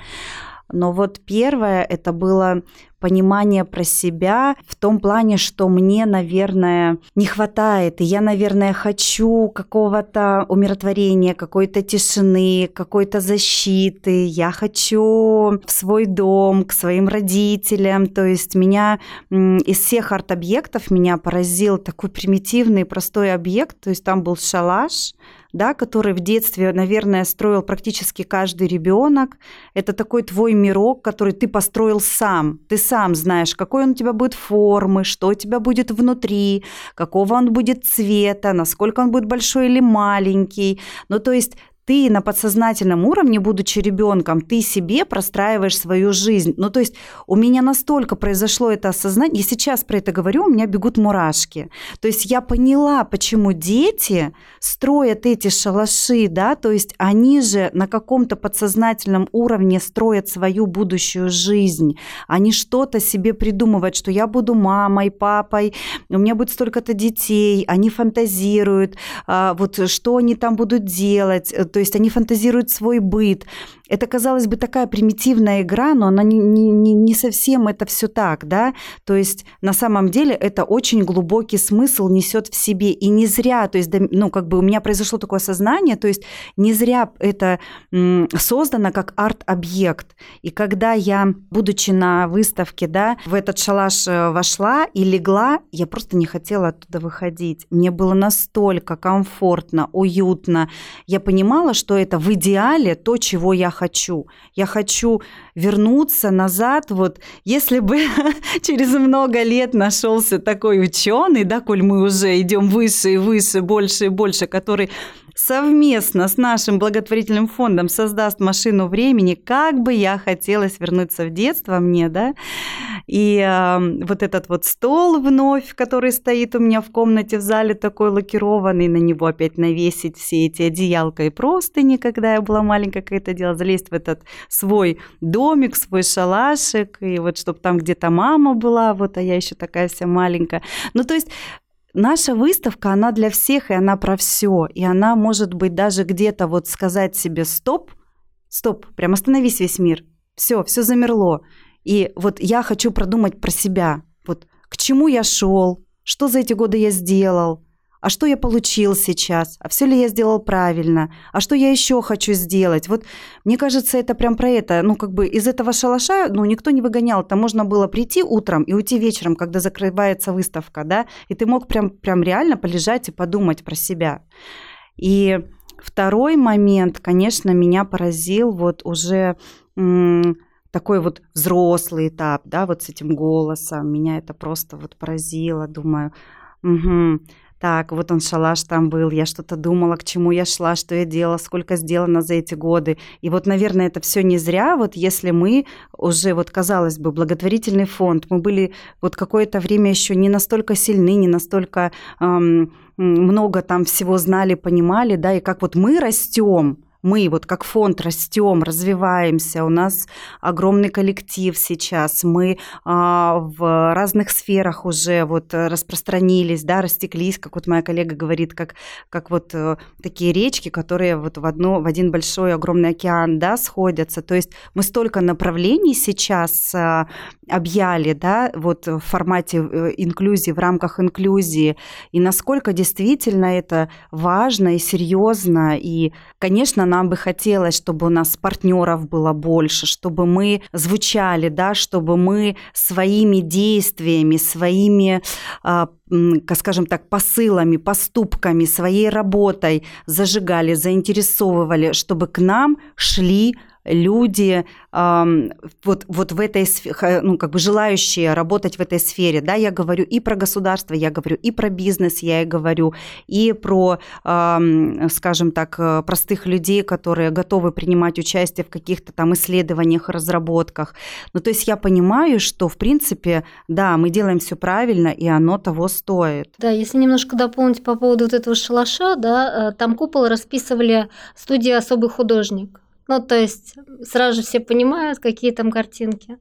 Но вот первое это было понимание про себя в том плане, что мне, наверное, не хватает, и я, наверное, хочу какого-то умиротворения, какой-то тишины, какой-то защиты, я хочу в свой дом, к своим родителям, то есть меня из всех арт-объектов меня поразил такой примитивный, простой объект, то есть там был шалаш, да, который в детстве, наверное, строил практически каждый ребенок. Это такой твой мирок, который ты построил сам. Ты сам знаешь, какой он у тебя будет формы, что у тебя будет внутри, какого он будет цвета, насколько он будет большой или маленький. Ну, то есть ты на подсознательном уровне, будучи ребенком, ты себе простраиваешь свою жизнь. Ну, то есть у меня настолько произошло это осознание, я сейчас про это говорю, у меня бегут мурашки. То есть я поняла, почему дети строят эти шалаши, да, то есть они же на каком-то подсознательном уровне строят свою будущую жизнь. Они что-то себе придумывают, что я буду мамой, папой, у меня будет столько-то детей, они фантазируют, а, вот что они там будут делать, то есть они фантазируют свой быт, это, казалось бы, такая примитивная игра, но она не, не, не совсем это все так, да, то есть на самом деле это очень глубокий смысл несет в себе, и не зря, то есть, ну, как бы у меня произошло такое сознание, то есть не зря это создано как арт-объект, и когда я, будучи на выставке, да, в этот шалаш э, вошла и легла, я просто не хотела оттуда выходить, мне было настолько комфортно, уютно, я понимала, понимала, что это в идеале то, чего я хочу. Я хочу вернуться назад, вот если бы через много лет нашелся такой ученый, да, коль мы уже идем выше и выше, больше и больше, который совместно с нашим благотворительным фондом создаст машину времени, как бы я хотелось вернуться в детство мне, да, и э, вот этот вот стол вновь, который стоит у меня в комнате в зале такой лакированный, на него опять навесить все эти одеялка и простыни, когда я была маленькая, как это делала, залезть в этот свой домик, свой шалашик, и вот чтобы там где-то мама была, вот, а я еще такая вся маленькая. Ну, то есть наша выставка, она для всех, и она про все. И она может быть даже где-то вот сказать себе стоп, стоп, прям остановись весь мир. Все, все замерло. И вот я хочу продумать про себя. Вот к чему я шел, что за эти годы я сделал, а что я получил сейчас, а все ли я сделал правильно, а что я еще хочу сделать. Вот мне кажется, это прям про это. Ну, как бы из этого шалаша, ну, никто не выгонял. Там можно было прийти утром и уйти вечером, когда закрывается выставка, да, и ты мог прям, прям реально полежать и подумать про себя. И второй момент, конечно, меня поразил вот уже такой вот взрослый этап, да, вот с этим голосом. Меня это просто вот поразило. Думаю, угу, так, вот он шалаш там был, я что-то думала, к чему я шла, что я делала, сколько сделано за эти годы. И вот, наверное, это все не зря, вот если мы уже, вот казалось бы, благотворительный фонд, мы были вот какое-то время еще не настолько сильны, не настолько эм, много там всего знали, понимали, да, и как вот мы растем, мы вот как фонд растем, развиваемся, у нас огромный коллектив сейчас, мы а, в разных сферах уже вот распространились, да, растеклись, как вот моя коллега говорит, как, как вот э, такие речки, которые вот в, одно, в один большой огромный океан, да, сходятся. То есть мы столько направлений сейчас а, объяли, да, вот в формате э, инклюзии, в рамках инклюзии, и насколько действительно это важно и серьезно, и, конечно, нам бы хотелось, чтобы у нас партнеров было больше, чтобы мы звучали, да, чтобы мы своими действиями, своими, а, скажем так, посылами, поступками, своей работой зажигали, заинтересовывали, чтобы к нам шли люди вот, вот в этой ну, как бы желающие работать в этой сфере, да, я говорю и про государство, я говорю и про бизнес, я и говорю и про, скажем так, э, простых людей, которые готовы принимать участие в каких-то там исследованиях, разработках. Ну, то есть я понимаю, что, в принципе, да, мы делаем все правильно, и оно того стоит. Да, если немножко дополнить по поводу вот этого шалаша, да, э, там купол расписывали студия «Особый художник». Ну, то есть сразу же все понимают, какие там картинки.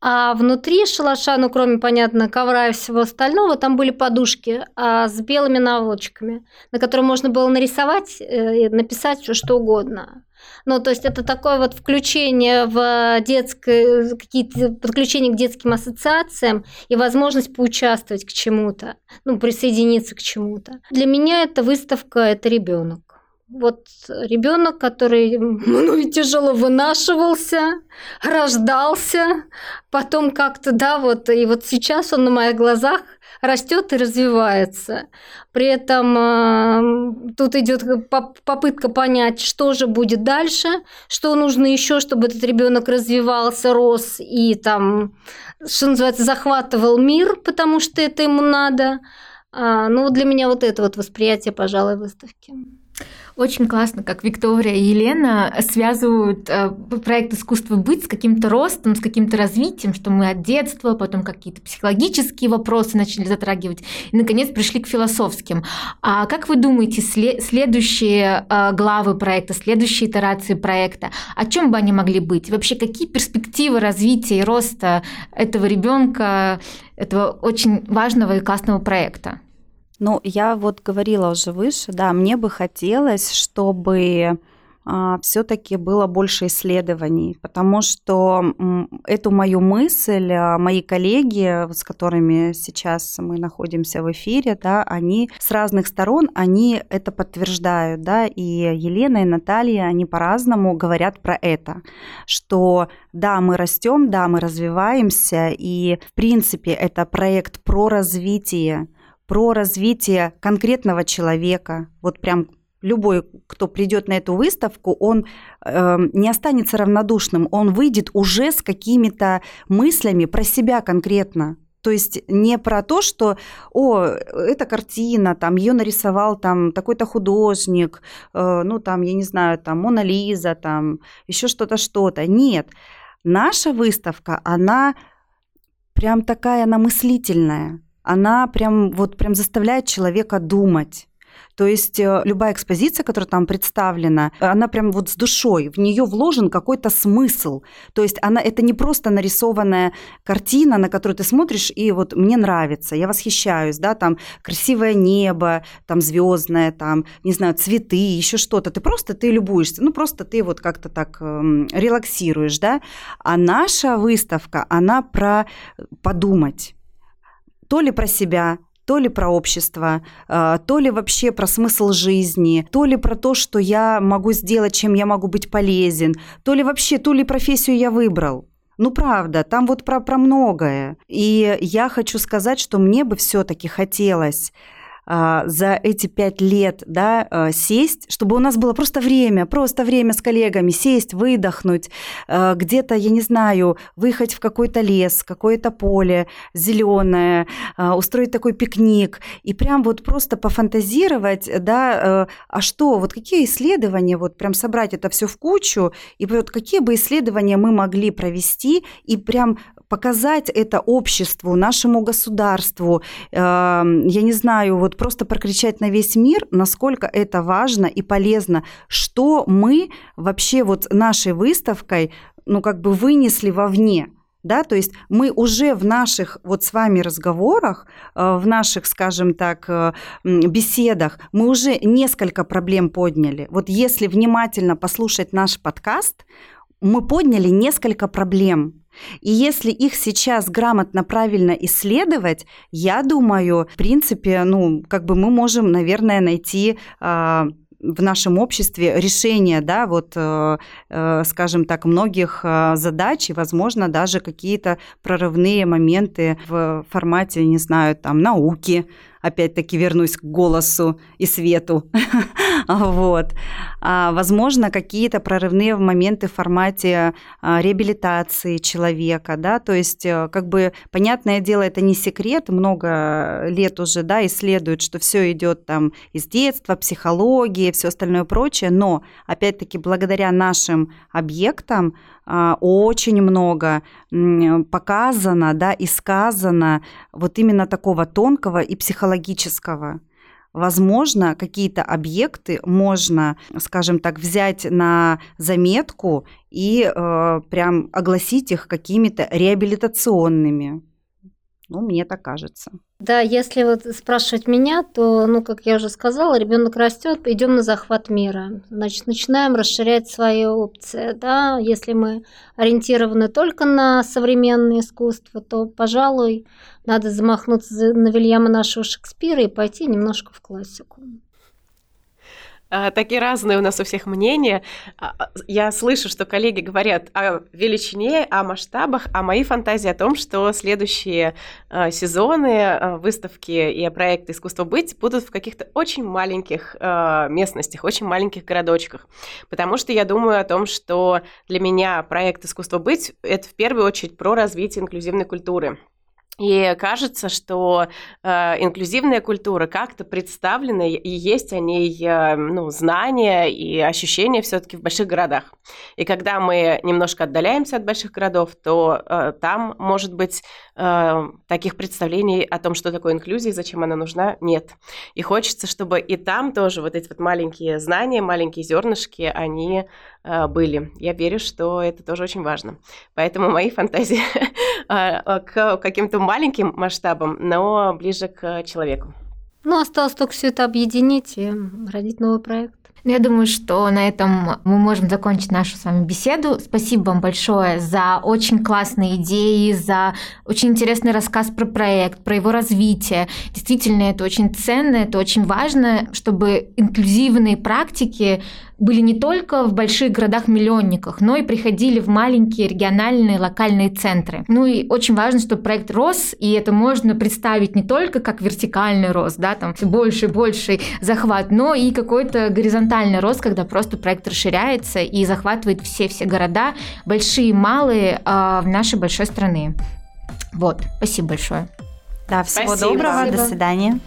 А внутри шалаша, ну, кроме, понятно, ковра и всего остального, там были подушки а, с белыми наволочками, на которые можно было нарисовать э, написать все что угодно. Ну, то есть это такое вот включение в детское, какие-то подключение к детским ассоциациям и возможность поучаствовать к чему-то, ну, присоединиться к чему-то. Для меня эта выставка – это ребенок вот ребенок, который ну, тяжело вынашивался, рождался, потом как-то, да, вот, и вот сейчас он на моих глазах растет и развивается. При этом э, тут идет попытка понять, что же будет дальше, что нужно еще, чтобы этот ребенок развивался, рос и там, что называется, захватывал мир, потому что это ему надо. А, ну, для меня вот это вот восприятие, пожалуй, выставки. Очень классно, как Виктория и Елена связывают э, проект искусства быть с каким-то ростом, с каким-то развитием, что мы от детства, потом какие-то психологические вопросы начали затрагивать, и, наконец, пришли к философским. А как вы думаете, след- следующие э, главы проекта, следующие итерации проекта, о чем бы они могли быть? Вообще, какие перспективы развития и роста этого ребенка, этого очень важного и классного проекта? Ну, я вот говорила уже выше, да, мне бы хотелось, чтобы а, все-таки было больше исследований, потому что эту мою мысль а, мои коллеги, с которыми сейчас мы находимся в эфире, да, они с разных сторон, они это подтверждают, да, и Елена и Наталья, они по-разному говорят про это, что да, мы растем, да, мы развиваемся, и в принципе это проект про развитие про развитие конкретного человека, вот прям любой, кто придет на эту выставку, он э, не останется равнодушным, он выйдет уже с какими-то мыслями про себя конкретно. То есть не про то, что, о, эта картина, там, ее нарисовал там такой-то художник, э, ну, там, я не знаю, там, Мона Лиза, там, еще что-то, что-то. Нет. Наша выставка, она прям такая, она мыслительная. Она прям, вот, прям заставляет человека думать. То есть э, любая экспозиция, которая там представлена, она прям вот с душой, в нее вложен какой-то смысл. То есть она, это не просто нарисованная картина, на которую ты смотришь, и вот мне нравится, я восхищаюсь, да, там красивое небо, там звездное, там, не знаю, цветы, еще что-то. Ты просто, ты любуешься, ну просто ты вот как-то так э, релаксируешь, да. А наша выставка, она про подумать то ли про себя, то ли про общество, а, то ли вообще про смысл жизни, то ли про то, что я могу сделать, чем я могу быть полезен, то ли вообще ту ли профессию я выбрал. Ну, правда, там вот про, про многое. И я хочу сказать, что мне бы все-таки хотелось за эти пять лет да, а, сесть, чтобы у нас было просто время, просто время с коллегами, сесть, выдохнуть, а, где-то, я не знаю, выехать в какой-то лес, какое-то поле зеленое, устроить такой пикник и прям вот просто пофантазировать, да, а что, вот какие исследования, вот прям собрать это все в кучу, и вот какие бы исследования мы могли провести и прям показать это обществу, нашему государству, я не знаю, вот просто прокричать на весь мир, насколько это важно и полезно, что мы вообще вот нашей выставкой, ну, как бы вынесли вовне. Да, то есть мы уже в наших вот с вами разговорах, э, в наших, скажем так, э, беседах, мы уже несколько проблем подняли. Вот если внимательно послушать наш подкаст, мы подняли несколько проблем. И если их сейчас грамотно, правильно исследовать, я думаю, в принципе, ну, как бы мы можем, наверное, найти э, в нашем обществе решение, да, вот, э, э, скажем так, многих э, задач и, возможно, даже какие-то прорывные моменты в формате, не знаю, там, науки, опять-таки вернусь к голосу и свету. вот. А, возможно, какие-то прорывные моменты в формате а, реабилитации человека, да, то есть, э, как бы, понятное дело, это не секрет, много лет уже, да, исследуют, что все идет там из детства, психологии, все остальное прочее, но, опять-таки, благодаря нашим объектам очень много показано, да, и сказано вот именно такого тонкого и психологического. Возможно, какие-то объекты можно, скажем так, взять на заметку и э, прям огласить их какими-то реабилитационными. Ну, мне так кажется. Да, если вот спрашивать меня, то, ну, как я уже сказала, ребенок растет, идем на захват мира. Значит, начинаем расширять свои опции. Да? Если мы ориентированы только на современное искусство, то, пожалуй, надо замахнуться на Вильяма нашего Шекспира и пойти немножко в классику. А, такие разные у нас у всех мнения. А, а, я слышу, что коллеги говорят о величине, о масштабах, а мои фантазии о том, что следующие сезоны выставки и проекты «Искусство быть» будут в каких-то очень маленьких местностях, очень маленьких городочках. Потому что я думаю о том, что для меня проект «Искусство быть» — это в первую очередь про развитие инклюзивной культуры. И кажется, что э, инклюзивная культура как-то представлена, и есть о ней э, ну, знания и ощущения все-таки в больших городах. И когда мы немножко отдаляемся от больших городов, то э, там, может быть, э, таких представлений о том, что такое инклюзия и зачем она нужна, нет. И хочется, чтобы и там тоже вот эти вот маленькие знания, маленькие зернышки, они э, были. Я верю, что это тоже очень важно. Поэтому мои фантазии э, к каким-то маленьким масштабам, но ближе к человеку. Ну, осталось только все это объединить и родить новый проект. Ну, я думаю, что на этом мы можем закончить нашу с вами беседу. Спасибо вам большое за очень классные идеи, за очень интересный рассказ про проект, про его развитие. Действительно, это очень ценно, это очень важно, чтобы инклюзивные практики были не только в больших городах-миллионниках, но и приходили в маленькие региональные, локальные центры. Ну и очень важно, чтобы проект рос, и это можно представить не только как вертикальный рост, да, там все больше и больше захват, но и какой-то горизонтальный рост, когда просто проект расширяется и захватывает все-все города, большие и малые, э, в нашей большой страны. Вот, спасибо большое. Да, всего спасибо. доброго, спасибо. до свидания.